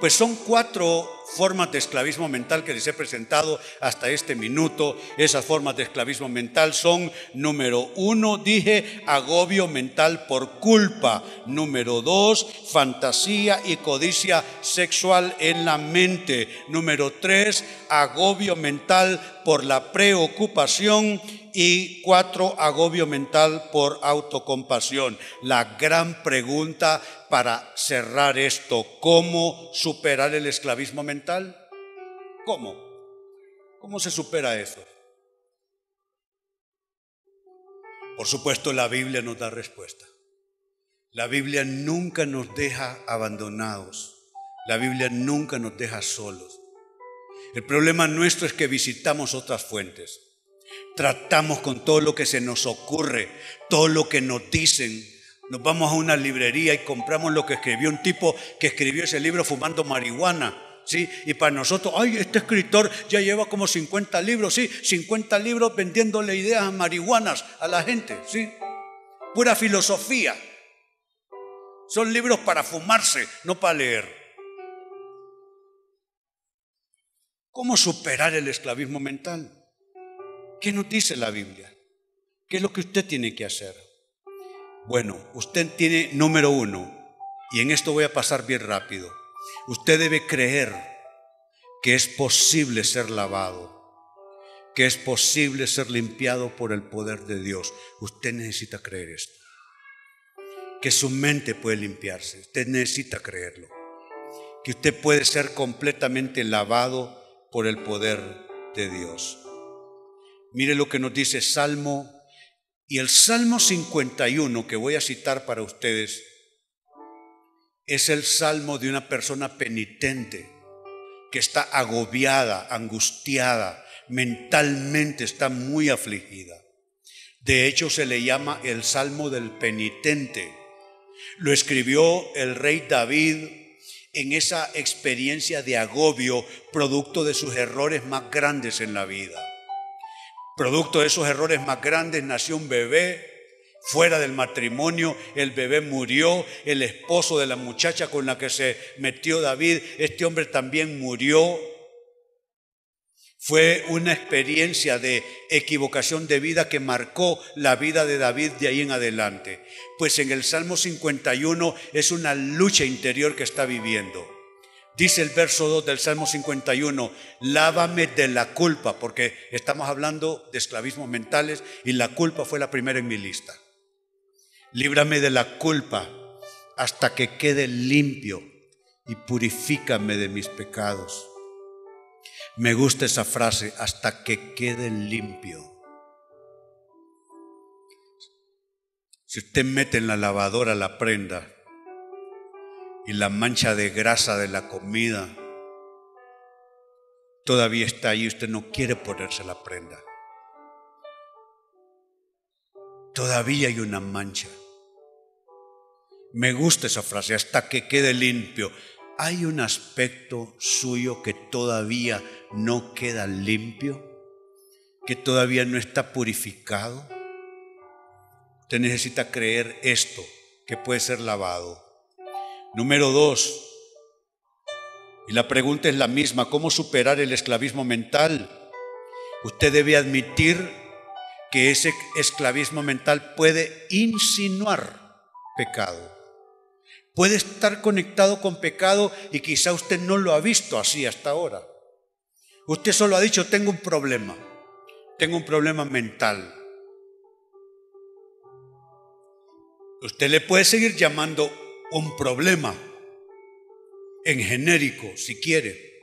Pues son cuatro formas de esclavismo mental que les he presentado hasta este minuto. Esas formas de esclavismo mental son, número uno, dije, agobio mental por culpa. Número dos, fantasía y codicia sexual en la mente. Número tres, agobio mental por la preocupación y cuatro, agobio mental por autocompasión. La gran pregunta para cerrar esto, ¿cómo superar el esclavismo mental? ¿Cómo? ¿Cómo se supera eso? Por supuesto, la Biblia nos da respuesta. La Biblia nunca nos deja abandonados. La Biblia nunca nos deja solos. El problema nuestro es que visitamos otras fuentes. Tratamos con todo lo que se nos ocurre, todo lo que nos dicen. Nos vamos a una librería y compramos lo que escribió un tipo que escribió ese libro fumando marihuana. ¿Sí? Y para nosotros, ay, este escritor ya lleva como 50 libros, sí, 50 libros vendiéndole ideas marihuanas a la gente, ¿sí? Pura filosofía. Son libros para fumarse, no para leer. ¿Cómo superar el esclavismo mental? ¿Qué nos dice la Biblia? ¿Qué es lo que usted tiene que hacer? Bueno, usted tiene número uno, y en esto voy a pasar bien rápido. Usted debe creer que es posible ser lavado, que es posible ser limpiado por el poder de Dios. Usted necesita creer esto. Que su mente puede limpiarse. Usted necesita creerlo. Que usted puede ser completamente lavado por el poder de Dios. Mire lo que nos dice Salmo y el Salmo 51 que voy a citar para ustedes es el salmo de una persona penitente que está agobiada, angustiada, mentalmente está muy afligida. De hecho se le llama el salmo del penitente. Lo escribió el rey David en esa experiencia de agobio producto de sus errores más grandes en la vida. Producto de esos errores más grandes nació un bebé fuera del matrimonio, el bebé murió, el esposo de la muchacha con la que se metió David, este hombre también murió. Fue una experiencia de equivocación de vida que marcó la vida de David de ahí en adelante. Pues en el Salmo 51 es una lucha interior que está viviendo. Dice el verso 2 del Salmo 51, lávame de la culpa, porque estamos hablando de esclavismos mentales y la culpa fue la primera en mi lista. Líbrame de la culpa hasta que quede limpio y purifícame de mis pecados. Me gusta esa frase, hasta que quede limpio. Si usted mete en la lavadora la prenda y la mancha de grasa de la comida todavía está ahí, usted no quiere ponerse la prenda. Todavía hay una mancha. Me gusta esa frase, hasta que quede limpio. ¿Hay un aspecto suyo que todavía no queda limpio? ¿Que todavía no está purificado? Usted necesita creer esto, que puede ser lavado. Número dos, y la pregunta es la misma, ¿cómo superar el esclavismo mental? Usted debe admitir que ese esclavismo mental puede insinuar pecado. Puede estar conectado con pecado y quizá usted no lo ha visto así hasta ahora. Usted solo ha dicho, tengo un problema, tengo un problema mental. Usted le puede seguir llamando un problema en genérico si quiere,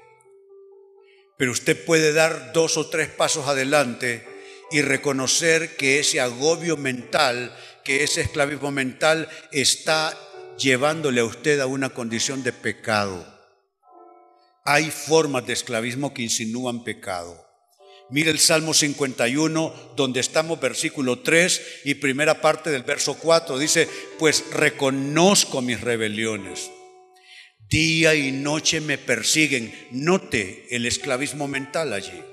pero usted puede dar dos o tres pasos adelante y reconocer que ese agobio mental, que ese esclavismo mental está llevándole a usted a una condición de pecado. Hay formas de esclavismo que insinúan pecado. Mire el Salmo 51, donde estamos, versículo 3 y primera parte del verso 4. Dice, pues reconozco mis rebeliones. Día y noche me persiguen. Note el esclavismo mental allí.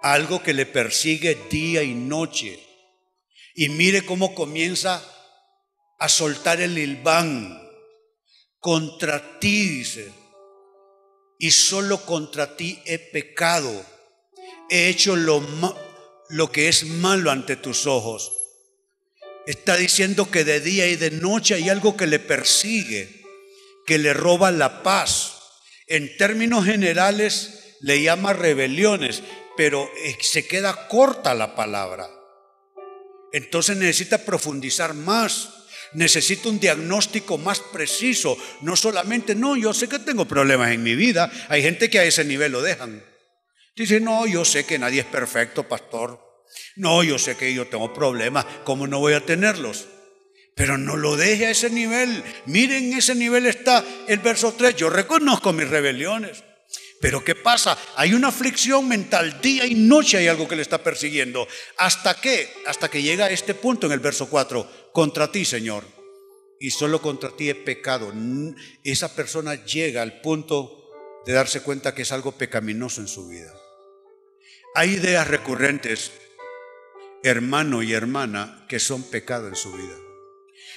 Algo que le persigue día y noche. Y mire cómo comienza a soltar el hilván. Contra ti, dice. Y solo contra ti he pecado he hecho lo, lo que es malo ante tus ojos. Está diciendo que de día y de noche hay algo que le persigue, que le roba la paz. En términos generales le llama rebeliones, pero eh, se queda corta la palabra. Entonces necesita profundizar más, necesita un diagnóstico más preciso. No solamente, no, yo sé que tengo problemas en mi vida, hay gente que a ese nivel lo dejan. Dice, no, yo sé que nadie es perfecto, pastor. No, yo sé que yo tengo problemas, ¿cómo no voy a tenerlos? Pero no lo deje a ese nivel. Miren, ese nivel está el verso 3. Yo reconozco mis rebeliones. Pero ¿qué pasa? Hay una aflicción mental, día y noche hay algo que le está persiguiendo. ¿Hasta qué? Hasta que llega a este punto en el verso 4. Contra ti, Señor. Y solo contra ti he pecado. Esa persona llega al punto de darse cuenta que es algo pecaminoso en su vida. Hay ideas recurrentes, hermano y hermana, que son pecado en su vida.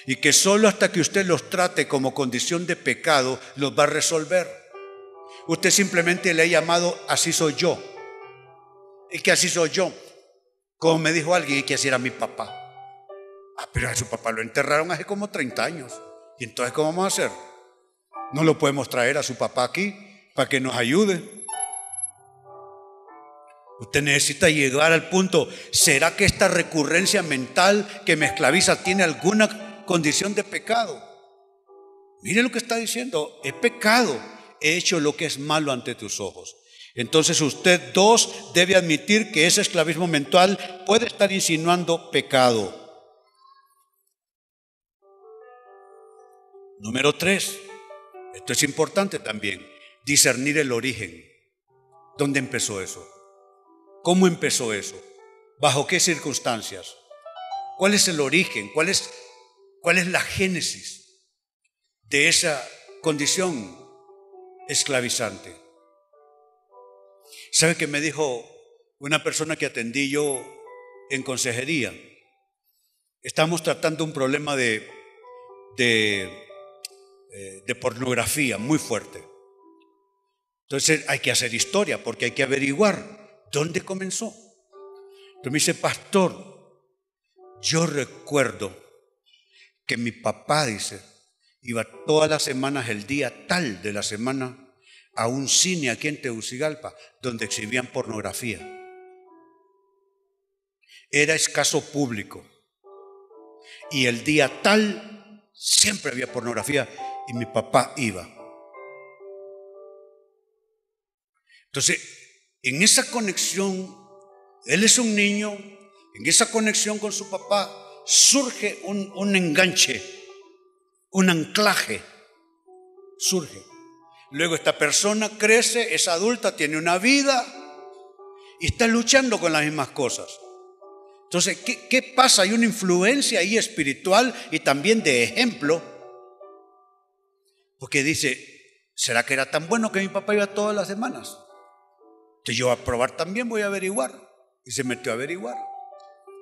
Y que solo hasta que usted los trate como condición de pecado, los va a resolver. Usted simplemente le ha llamado así soy yo. Y que así soy yo. Como me dijo alguien, y que así era mi papá. Ah, pero a su papá lo enterraron hace como 30 años. ¿Y entonces cómo vamos a hacer? No lo podemos traer a su papá aquí para que nos ayude. Usted necesita llegar al punto, ¿será que esta recurrencia mental que me esclaviza tiene alguna condición de pecado? Mire lo que está diciendo, es pecado, he hecho lo que es malo ante tus ojos. Entonces usted, dos, debe admitir que ese esclavismo mental puede estar insinuando pecado. Número tres, esto es importante también discernir el origen. ¿Dónde empezó eso? ¿Cómo empezó eso? ¿Bajo qué circunstancias? ¿Cuál es el origen? ¿Cuál es, cuál es la génesis de esa condición esclavizante? ¿Sabe qué me dijo una persona que atendí yo en consejería? Estamos tratando un problema de, de, eh, de pornografía muy fuerte. Entonces hay que hacer historia porque hay que averiguar dónde comenzó. Entonces me dice, pastor, yo recuerdo que mi papá, dice, iba todas las semanas, el día tal de la semana, a un cine aquí en Tegucigalpa, donde exhibían pornografía. Era escaso público. Y el día tal siempre había pornografía y mi papá iba. Entonces, en esa conexión, él es un niño, en esa conexión con su papá surge un, enganche, un anclaje, surge. Luego esta persona crece, es adulta, tiene una vida y está luchando con las mismas cosas. Entonces, ¿qué, ¿qué, pasa? Hay una influencia ahí espiritual y también de ejemplo. Porque dice, ¿será que era tan bueno que mi papá iba todas las semanas? Entonces yo a probar también voy a averiguar. Y se metió a averiguar.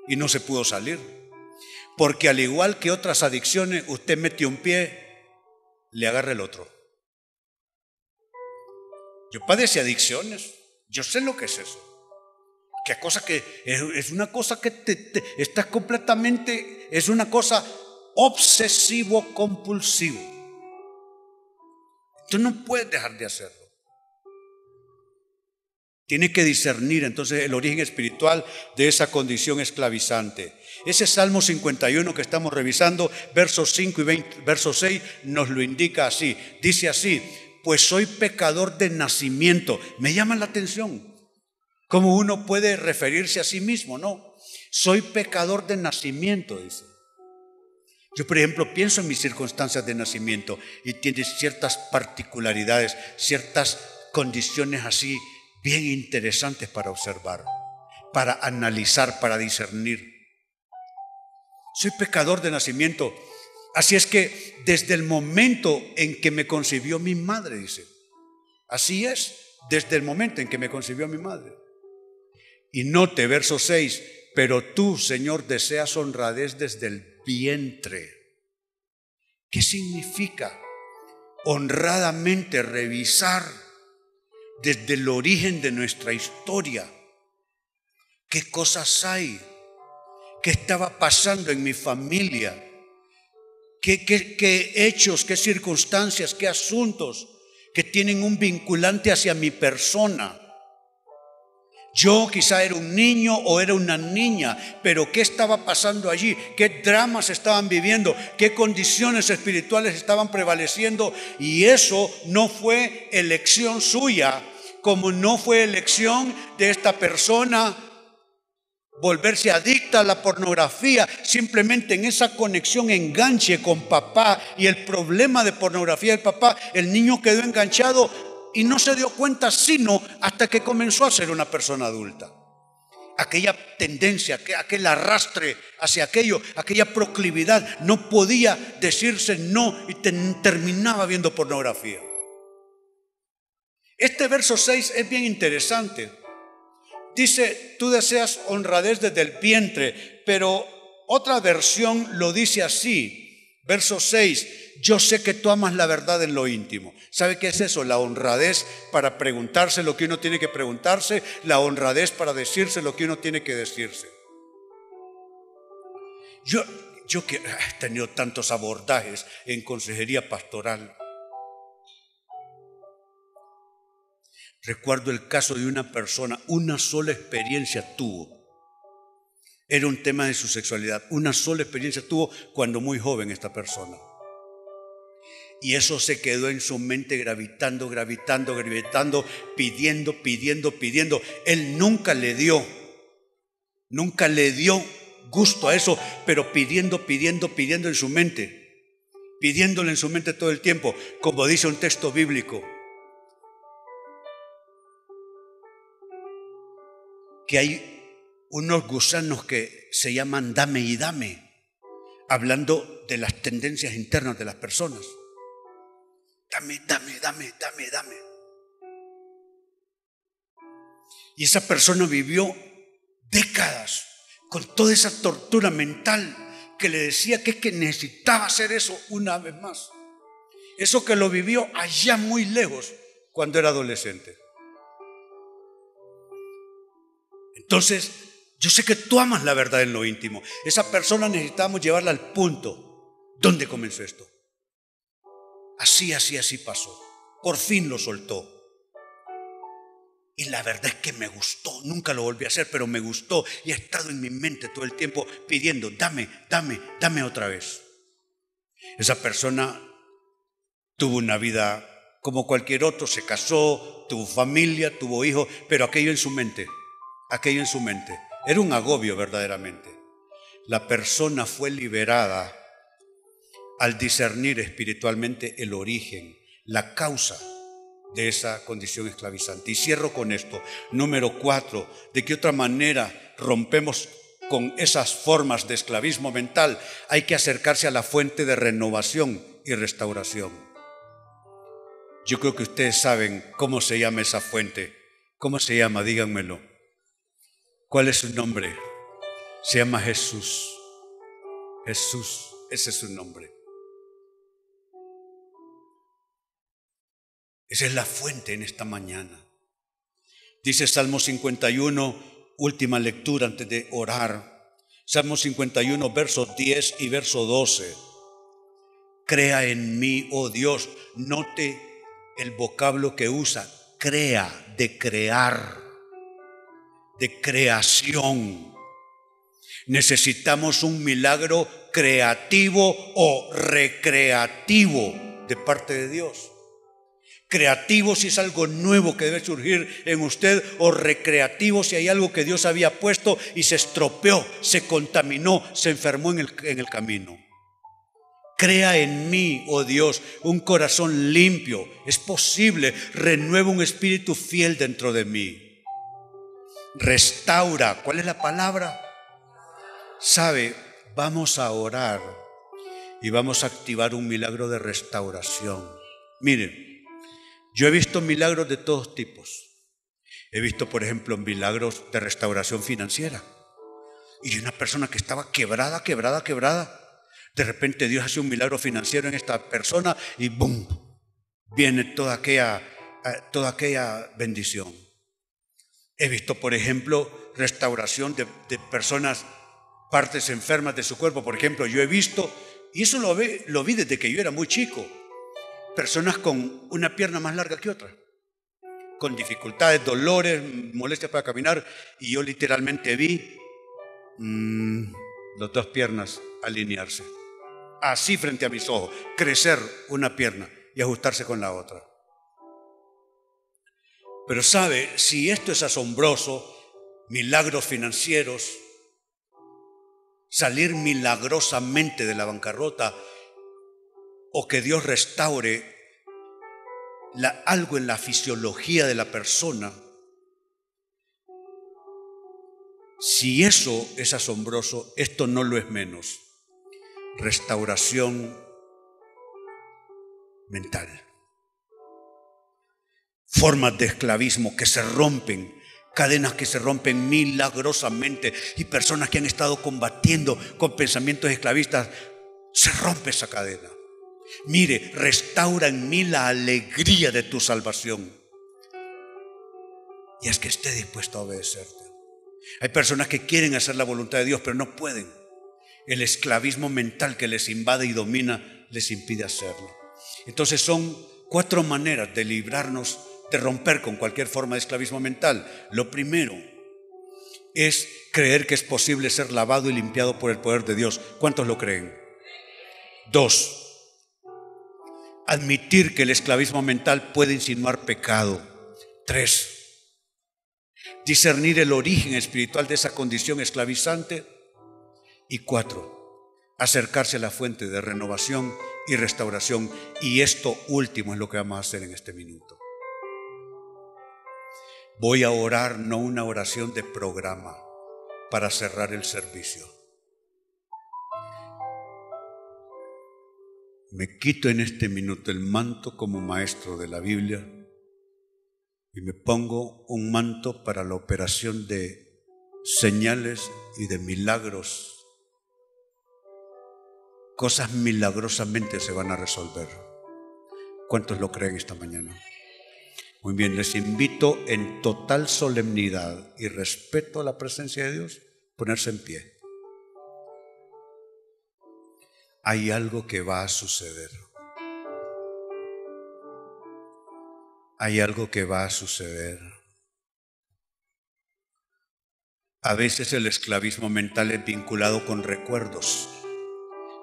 Y no se pudo salir. Porque al igual que otras adicciones, usted mete un pie, le agarra el otro. Yo padece adicciones. Yo sé lo que es eso. Que cosa que es, una cosa que te, está completamente, es una cosa obsesivo compulsivo. Tú no puedes dejar de hacerlo. Tiene que discernir entonces el origen espiritual de esa condición esclavizante. Ese Salmo 51 que estamos revisando, versos 5 y 20, verso 6, nos lo indica así. Dice así, pues soy pecador de nacimiento. Me llama la atención cómo uno puede referirse a sí mismo, ¿no? Soy pecador de nacimiento, dice. Yo, por ejemplo, pienso en mis circunstancias de nacimiento y tiene ciertas particularidades, ciertas condiciones así bien interesantes para observar, para analizar, para discernir. Soy pecador de nacimiento. Así es que desde el momento en que me concibió mi madre, dice, así es, desde el momento en que me concibió mi madre. Y note verso 6, pero tú, Señor, deseas honradez desde el vientre. ¿Qué significa honradamente revisar? Desde el origen de nuestra historia. ¿Qué cosas hay? ¿Qué estaba pasando en mi familia? ¿Qué, qué, hechos, qué circunstancias, qué asuntos que tienen un vinculante hacia mi persona? Yo quizá era un niño o era una niña, pero ¿qué estaba pasando allí? ¿Qué dramas estaban viviendo? ¿Qué condiciones espirituales estaban prevaleciendo? Y eso no fue elección suya, como no fue elección de esta persona volverse adicta a la pornografía, simplemente en esa conexión enganche con papá y el problema de pornografía del papá, el niño quedó enganchado y no se dio cuenta sino hasta que comenzó a ser una persona adulta. Aquella tendencia, aquel arrastre hacia aquello, aquella proclividad, no podía decirse no y terminaba viendo pornografía. Este verso 6 es bien interesante. Dice, tú deseas honradez desde el vientre, pero otra versión lo dice así, verso 6, yo sé que tú amas la verdad en lo íntimo. ¿Sabe qué es eso? La honradez para preguntarse lo que uno tiene que preguntarse, la honradez para decirse lo que uno tiene que decirse. Yo, yo que he tenido tantos abordajes en consejería pastoral, Recuerdo el caso de una persona, una sola experiencia tuvo. Era un tema de su sexualidad. Una sola experiencia tuvo cuando muy joven esta persona. Y eso se quedó en su mente gravitando, gravitando, gravitando, pidiendo, pidiendo, pidiendo. Él nunca le dio, nunca le dio gusto a eso, pero pidiendo, pidiendo, pidiendo en su mente, pidiéndole en su mente todo el tiempo, como dice un texto bíblico. Que hay unos gusanos que se llaman dame y dame, hablando de las tendencias internas de las personas. Dame, dame, dame, dame, dame. Y esa persona vivió décadas con toda esa tortura mental que le decía que es que necesitaba hacer eso una vez más. Eso que lo vivió allá muy lejos cuando era adolescente. Entonces, yo sé que tú amas la verdad en lo íntimo. Esa persona necesitamos llevarla al punto. ¿Dónde comenzó esto? Así, así, así pasó. Por fin lo soltó. Y la verdad es que me gustó, nunca lo volví a hacer, pero me gustó y ha estado en mi mente todo el tiempo pidiendo, dame, dame, dame otra vez. Esa persona tuvo una vida como cualquier otro, se casó, tuvo familia, tuvo hijos, pero aquello en su mente aquello en su mente. Era un agobio verdaderamente. La persona fue liberada al discernir espiritualmente el origen, la causa de esa condición esclavizante. Y cierro con esto. Número cuatro, ¿de qué otra manera rompemos con esas formas de esclavismo mental? Hay que acercarse a la fuente de renovación y restauración. Yo creo que ustedes saben cómo se llama esa fuente. ¿Cómo se llama? Díganmelo. ¿Cuál es su nombre? Se llama Jesús. Jesús, ese es su nombre. Esa es la fuente en esta mañana. Dice Salmo 51, última lectura antes de orar. Salmo 51, versos 10 y verso 12. Crea en mí, oh Dios, note el vocablo que usa, crea, de crear de creación. Necesitamos un milagro creativo o recreativo de parte de Dios. Creativo si es algo nuevo que debe surgir en usted o recreativo si hay algo que Dios había puesto y se estropeó, se contaminó, se enfermó en el, camino. Crea en mí, oh Dios, un corazón limpio. Es posible, renueva un espíritu fiel dentro de mí restaura. ¿Cuál es la palabra? Sabe, vamos a orar y vamos a activar un milagro de restauración. Miren, yo he visto milagros de todos tipos. He visto, por ejemplo, milagros de restauración financiera. Y una persona que estaba quebrada, quebrada, quebrada. De repente Dios hace un milagro financiero en esta persona y ¡boom! Viene toda aquella, eh, toda aquella bendición. He visto, por ejemplo, restauración de, personas, partes enfermas de su cuerpo. Por ejemplo, yo he visto, y eso lo vi, lo vi desde que yo era muy chico, personas con una pierna más larga que otra, con dificultades, dolores, molestias para caminar, y yo literalmente vi mm, las dos piernas alinearse, así frente a mis ojos, crecer una pierna y ajustarse con la otra. Pero sabe, si esto es asombroso, milagros financieros, salir milagrosamente de la bancarrota o que Dios restaure algo en la fisiología de la persona, si eso es asombroso, esto no lo es menos. Restauración mental. Formas de esclavismo que se rompen, cadenas que se rompen milagrosamente y personas que han estado combatiendo con pensamientos esclavistas, se rompe esa cadena. Mire, restaura en mí la alegría de tu salvación. Y es que esté dispuesto a obedecerte. Hay personas que quieren hacer la voluntad de Dios, pero no pueden. El esclavismo mental que les invade y domina les impide hacerlo. Entonces son cuatro maneras de librarnos, de romper con cualquier forma de esclavismo mental. Lo primero es creer que es posible ser lavado y limpiado por el poder de Dios. ¿Cuántos lo creen? Dos, admitir que el esclavismo mental puede insinuar pecado. Tres, discernir el origen espiritual de esa condición esclavizante. Y cuatro, acercarse a la fuente de renovación y restauración. Y esto último es lo que vamos a hacer en este minuto. Voy a orar no una oración de programa para cerrar el servicio. me quito en este minuto el manto como maestro de la Biblia y me pongo un manto para la operación de señales y de milagros. Cosas milagrosamente se van a resolver. ¿Cuántos lo creen esta mañana? Muy bien, les invito en total solemnidad y respeto a la presencia de Dios, ponerse en pie. hay algo que va a suceder. Hay algo que va a suceder. A veces el esclavismo mental es vinculado con recuerdos,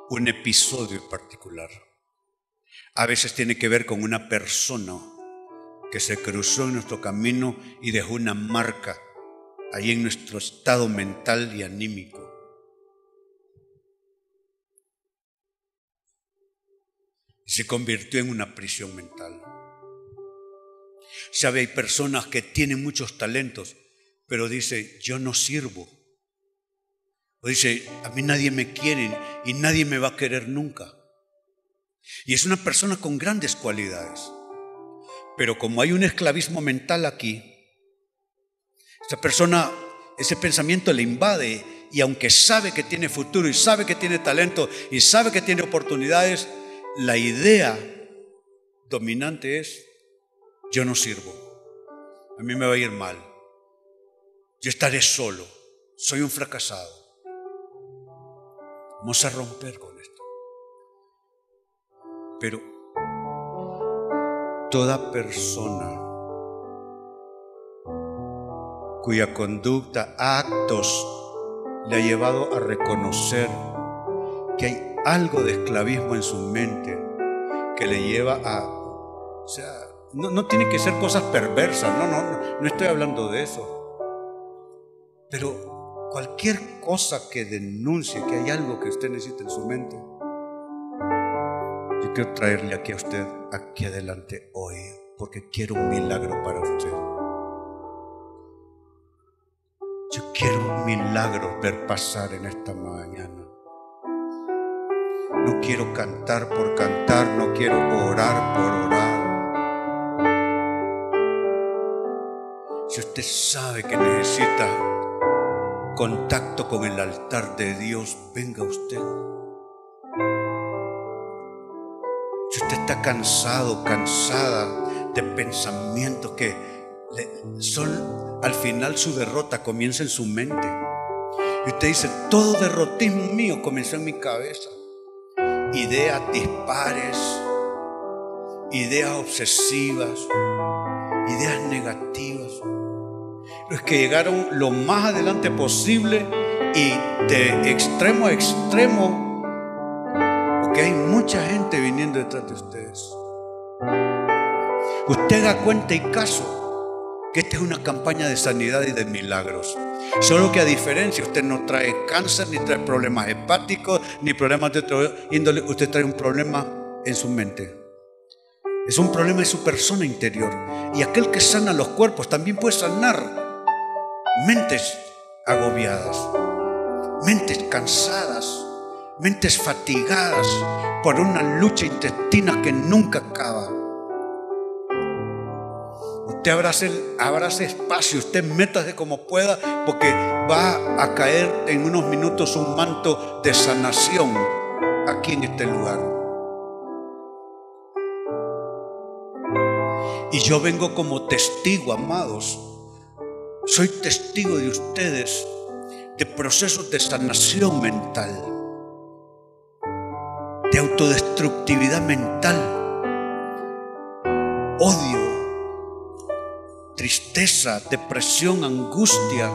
un episodio particular. A veces tiene que ver con una persona que se cruzó en nuestro camino y dejó una marca ahí en nuestro estado mental y anímico. se convirtió en una prisión mental. Sabe, hay personas que tienen muchos talentos, pero dice, yo no sirvo. O dice, a mí nadie me quiere y nadie me va a querer nunca. Y es una persona con grandes cualidades. Pero como hay un esclavismo mental aquí, esa persona, ese pensamiento le invade y aunque sabe que tiene futuro y sabe que tiene talento y sabe que tiene oportunidades, la idea dominante es, yo no sirvo, a mí me va a ir mal, yo estaré solo, soy un fracasado. Vamos a romper con esto. Pero toda persona cuya conducta, actos, le ha llevado a reconocer que hay algo de esclavismo en su mente que le lleva a... O sea, no, tiene que ser cosas perversas, no, no, no estoy hablando de eso. Pero cualquier cosa que denuncie que hay algo que usted necesita en su mente, yo quiero traerle aquí a usted, aquí adelante hoy, porque quiero un milagro para usted. Yo quiero un milagro ver pasar en esta mañana. No quiero cantar por cantar, no quiero orar por orar. Si usted sabe que necesita contacto con el altar de Dios, venga usted. Usted está cansado, cansada de pensamientos que son al final su derrota comienza en su mente. Y usted dice, todo derrotismo mío comenzó en mi cabeza ideas dispares, ideas obsesivas, ideas negativas. Los que llegaron lo más adelante posible y de extremo a extremo, porque hay mucha gente viniendo detrás de ustedes. Usted da cuenta y caso que esta es una campaña de sanidad y de milagros. Solo que a diferencia, usted no trae cáncer, ni trae problemas hepáticos, ni problemas de otro índole, usted trae un problema en su mente. Es un problema de su persona interior. Y aquel que sana los cuerpos también puede sanar mentes agobiadas, mentes cansadas, mentes fatigadas por una lucha intestina que nunca acaba. Usted abrace, espacio, usted métase como pueda, porque va a caer en unos minutos un manto de sanación aquí en este lugar. Y yo vengo como testigo, amados. Soy testigo de ustedes de procesos de sanación mental, de autodestructividad mental, odio, tristeza, depresión, angustia.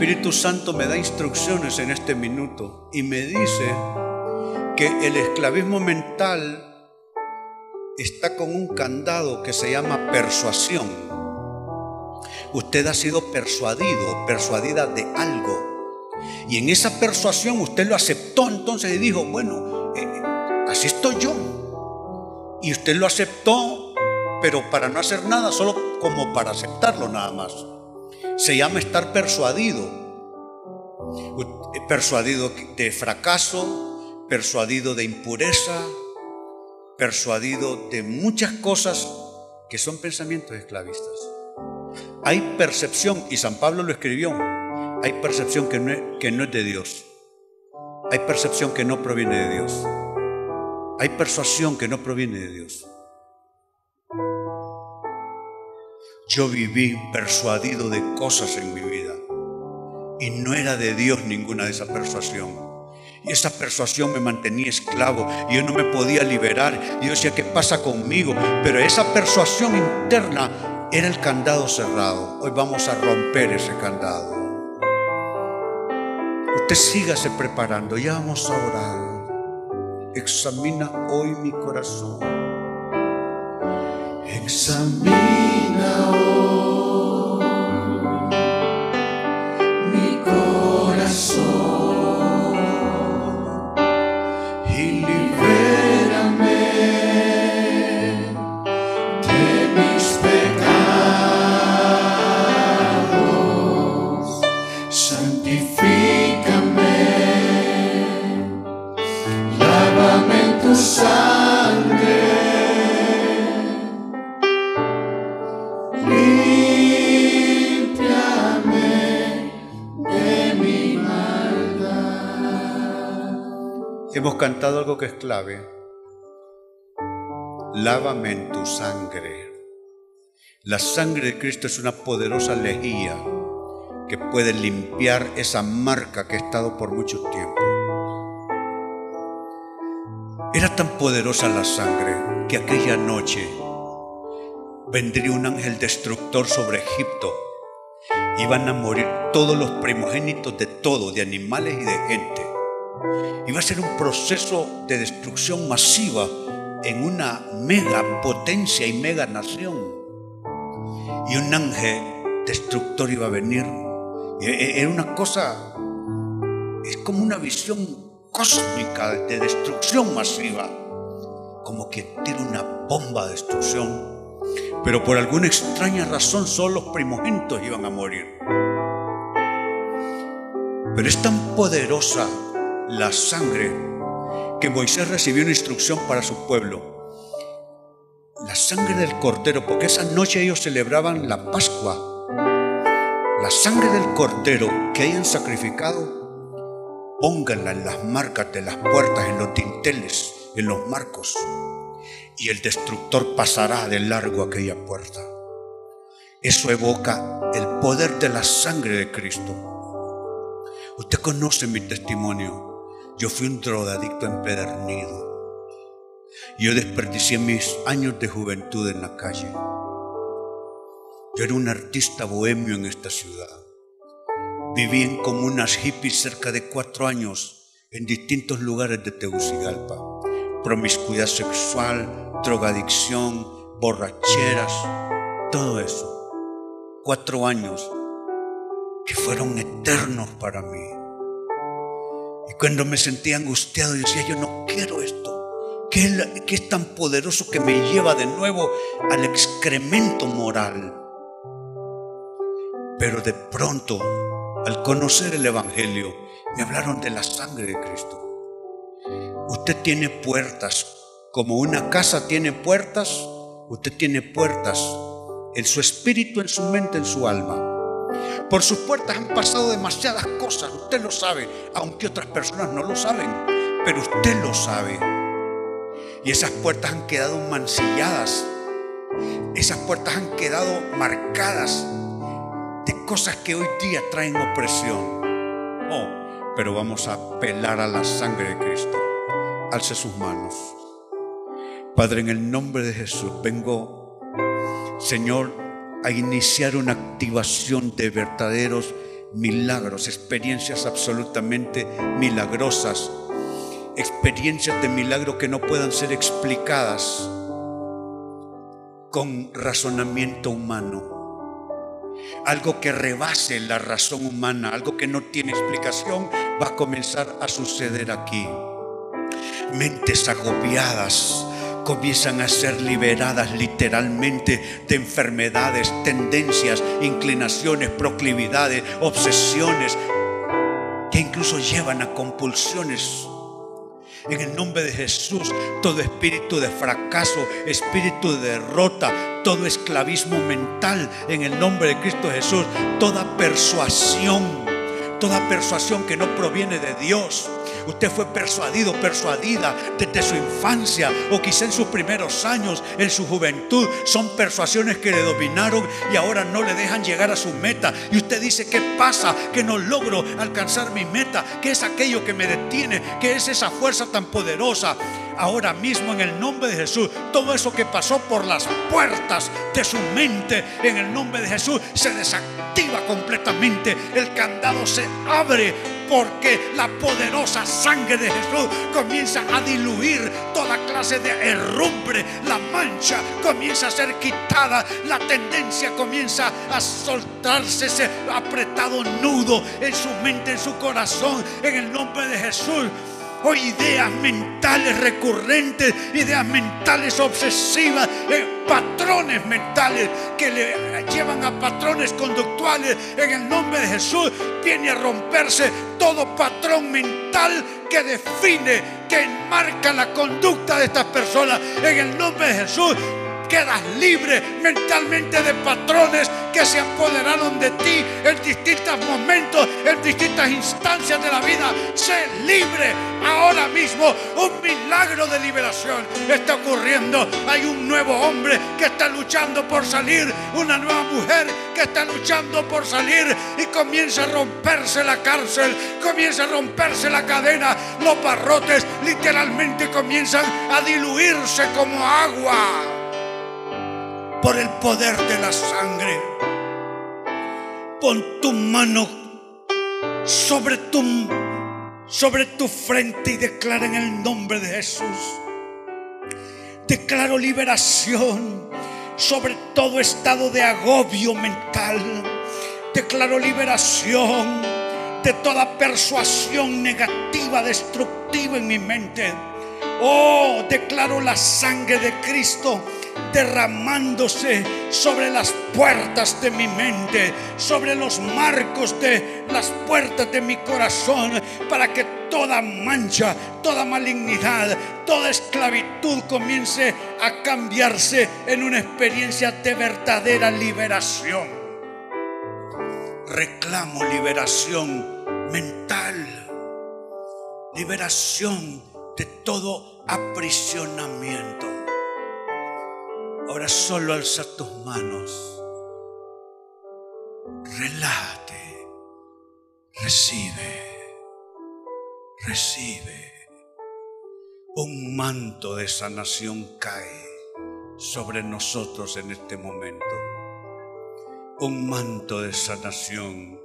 Espíritu Santo me da instrucciones en este minuto y me dice que el esclavismo mental está con un candado que se llama persuasión. Usted ha sido persuadido, persuadida de algo. Y en esa persuasión usted lo aceptó entonces y dijo, bueno, eh, así estoy yo. Y usted lo aceptó, pero para no hacer nada, solo como para aceptarlo nada más se llama estar persuadido. Persuadido de fracaso, persuadido de impureza, persuadido de muchas cosas que son pensamientos esclavistas. Hay percepción, y San Pablo lo escribió, hay percepción que no, es, de Dios. Hay percepción que no proviene de Dios. Hay persuasión que no proviene de Dios. Yo viví persuadido de cosas en mi vida y no era de Dios ninguna de esa persuasión. Y esa persuasión me mantenía esclavo y yo no me podía liberar. Y yo decía, ¿qué pasa conmigo? Pero esa persuasión interna era el candado cerrado. Hoy vamos a romper ese candado. Usted sígase preparando, ya vamos a orar. Examina hoy mi corazón. Examina hoy Hemos cantado algo que es clave. Lávame en tu sangre. La sangre de Cristo es una poderosa lejía que puede limpiar esa marca que ha estado por mucho tiempo. Era tan poderosa la sangre que aquella noche vendría un ángel destructor sobre Egipto. Iban a morir todos los primogénitos de todo, de animales y de gente. Iba a ser un proceso de destrucción masiva en una mega potencia y mega nación. Y un ángel destructor iba a venir. Era una cosa, es como una visión cósmica de destrucción masiva. Como que tira una bomba de destrucción pero por alguna extraña razón solo los primogénitos iban a morir. Pero es tan poderosa la sangre que Moisés recibió una instrucción para su pueblo. la sangre del cordero, porque esa noche ellos celebraban la Pascua. La sangre del cordero que hayan sacrificado, pónganla en las marcas de las puertas, en los dinteles, en los marcos, y el destructor pasará de largo aquella puerta. Eso evoca el poder de la sangre de Cristo. Usted conoce mi testimonio. Yo fui un drogadicto empedernido. Yo desperdicié mis años de juventud en la calle. Yo era un artista bohemio en esta ciudad. Viví en comunas hippies cerca de cuatro años en distintos lugares de Tegucigalpa. Promiscuidad sexual, drogadicción, borracheras, todo eso. Cuatro años que fueron eternos para mí. Y cuando me sentía angustiado, decía, yo no quiero esto. ¿Qué es, tan poderoso que me lleva de nuevo al excremento moral? Pero de pronto, al conocer el Evangelio, me hablaron de la sangre de Cristo. Usted tiene puertas, como una casa tiene puertas, usted tiene puertas en su espíritu, en su mente, en su alma. Por sus puertas han pasado demasiadas cosas, usted lo sabe, aunque otras personas no lo saben, pero usted lo sabe. Y esas puertas han quedado mancilladas. Esas puertas han quedado marcadas de cosas que hoy día traen opresión. Oh, pero vamos a apelar a la sangre de Cristo. Alce sus manos. Padre, en el nombre de Jesús, vengo, Señor, a iniciar una activación de verdaderos milagros, experiencias absolutamente milagrosas experiencias de milagro que no puedan ser explicadas con razonamiento humano. Algo que rebase la razón humana, algo que no tiene explicación, va a comenzar a suceder aquí. Mentes agobiadas comienzan a ser liberadas literalmente de enfermedades, tendencias, inclinaciones, proclividades, obsesiones, que incluso llevan a compulsiones. En el nombre de Jesús, todo espíritu de fracaso, espíritu de derrota, todo esclavismo mental, en el nombre de Cristo Jesús, toda persuasión, toda persuasión que no proviene de Dios Usted fue persuadido, persuadida desde su infancia o quizá en sus primeros años, en su juventud. Son persuasiones que le dominaron y ahora no le dejan llegar a su meta. Y usted dice, ¿qué pasa? Que no logro alcanzar mi meta. ¿Qué es aquello que me detiene? ¿Qué es esa fuerza tan poderosa? Ahora mismo en el nombre de Jesús. Todo eso que pasó por las puertas de su mente en el nombre de Jesús se desactiva completamente. El candado se abre porque la poderosa sangre de Jesús comienza a diluir toda clase de herrumbre. La mancha comienza a ser quitada, la tendencia comienza a soltarse ese apretado nudo en su mente, en su corazón, en el nombre de Jesús o ideas mentales recurrentes, ideas mentales obsesivas, eh, patrones mentales que le llevan a patrones conductuales. En el nombre de Jesús viene a romperse todo patrón mental que define, que enmarca la conducta de estas personas. En el nombre de Jesús quedas libre mentalmente de patrones que se apoderaron de ti en distintos momentos, en distintas instancias de la vida. Sé libre ahora mismo. Un milagro de liberación está ocurriendo. Hay un nuevo hombre que está luchando por salir, una nueva mujer que está luchando por salir y comienza a romperse la cárcel, comienza a romperse la cadena. Los barrotes literalmente comienzan a diluirse como agua por el poder de la sangre. Pon tu mano sobre tu, sobre tu frente y declara en el nombre de Jesús. Declaro liberación sobre todo estado de agobio mental. Declaro liberación de toda persuasión negativa, destructiva en mi mente. Oh, declaro la sangre de Cristo derramándose sobre las puertas de mi mente, sobre los marcos de las puertas de mi corazón, para que toda mancha, toda malignidad, toda esclavitud comience a cambiarse en una experiencia de verdadera liberación. Reclamo liberación mental, liberación de todo aprisionamiento. Ahora solo alza tus manos. Relájate. Recibe. Recibe. Un manto de sanación cae sobre nosotros en este momento. Un manto de sanación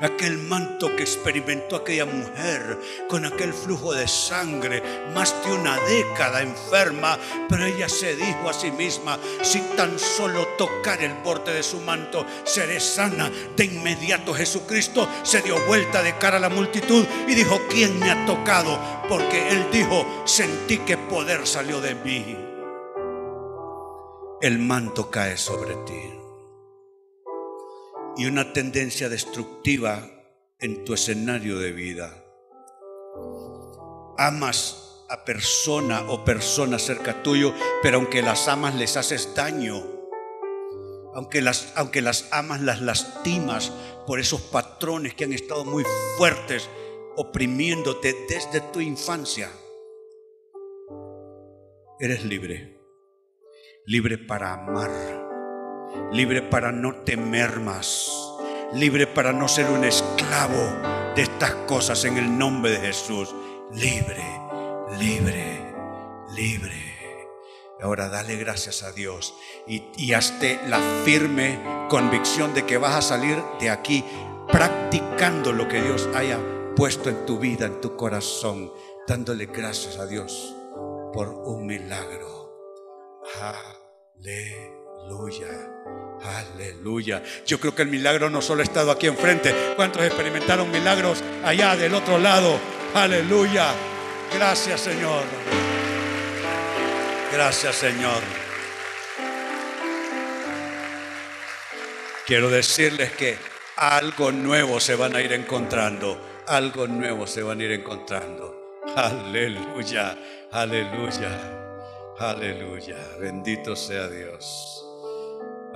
aquel manto que experimentó aquella mujer con aquel flujo de sangre, más de una década enferma, pero ella se dijo a sí misma, si tan solo tocar el borde de su manto, seré sana. De inmediato Jesucristo se dio vuelta de cara a la multitud y dijo, ¿quién me ha tocado? Porque él dijo, sentí que poder salió de mí. El manto cae sobre ti y una tendencia destructiva en tu escenario de vida. Amas a persona o persona cerca tuyo, pero aunque las amas les haces daño. Aunque las, aunque las amas las lastimas por esos patrones que han estado muy fuertes oprimiéndote desde tu infancia. Eres libre, libre para amar libre para no temer más, libre para no ser un esclavo de estas cosas en el nombre de Jesús. Libre, libre, libre. Ahora dale gracias a Dios y, hazte la firme convicción de que vas a salir de aquí practicando lo que Dios haya puesto en tu vida, en tu corazón, dándole gracias a Dios por un milagro. Aleluya. Aleluya. Yo creo que el milagro no solo ha estado aquí enfrente. ¿Cuántos experimentaron milagros allá del otro lado? Aleluya. Gracias Señor. Gracias Señor. Quiero decirles que algo nuevo se van a ir encontrando. Algo nuevo se van a ir encontrando. Aleluya. Aleluya. Aleluya. Bendito sea Dios.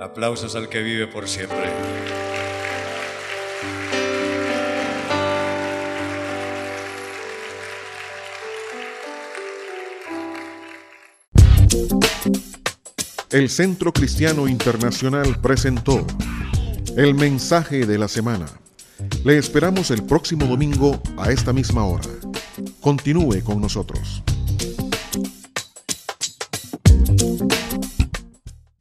Aplausos al que vive por siempre. El Centro Cristiano Internacional presentó el mensaje de la semana. Le esperamos el próximo domingo a esta misma hora. Continúe con nosotros.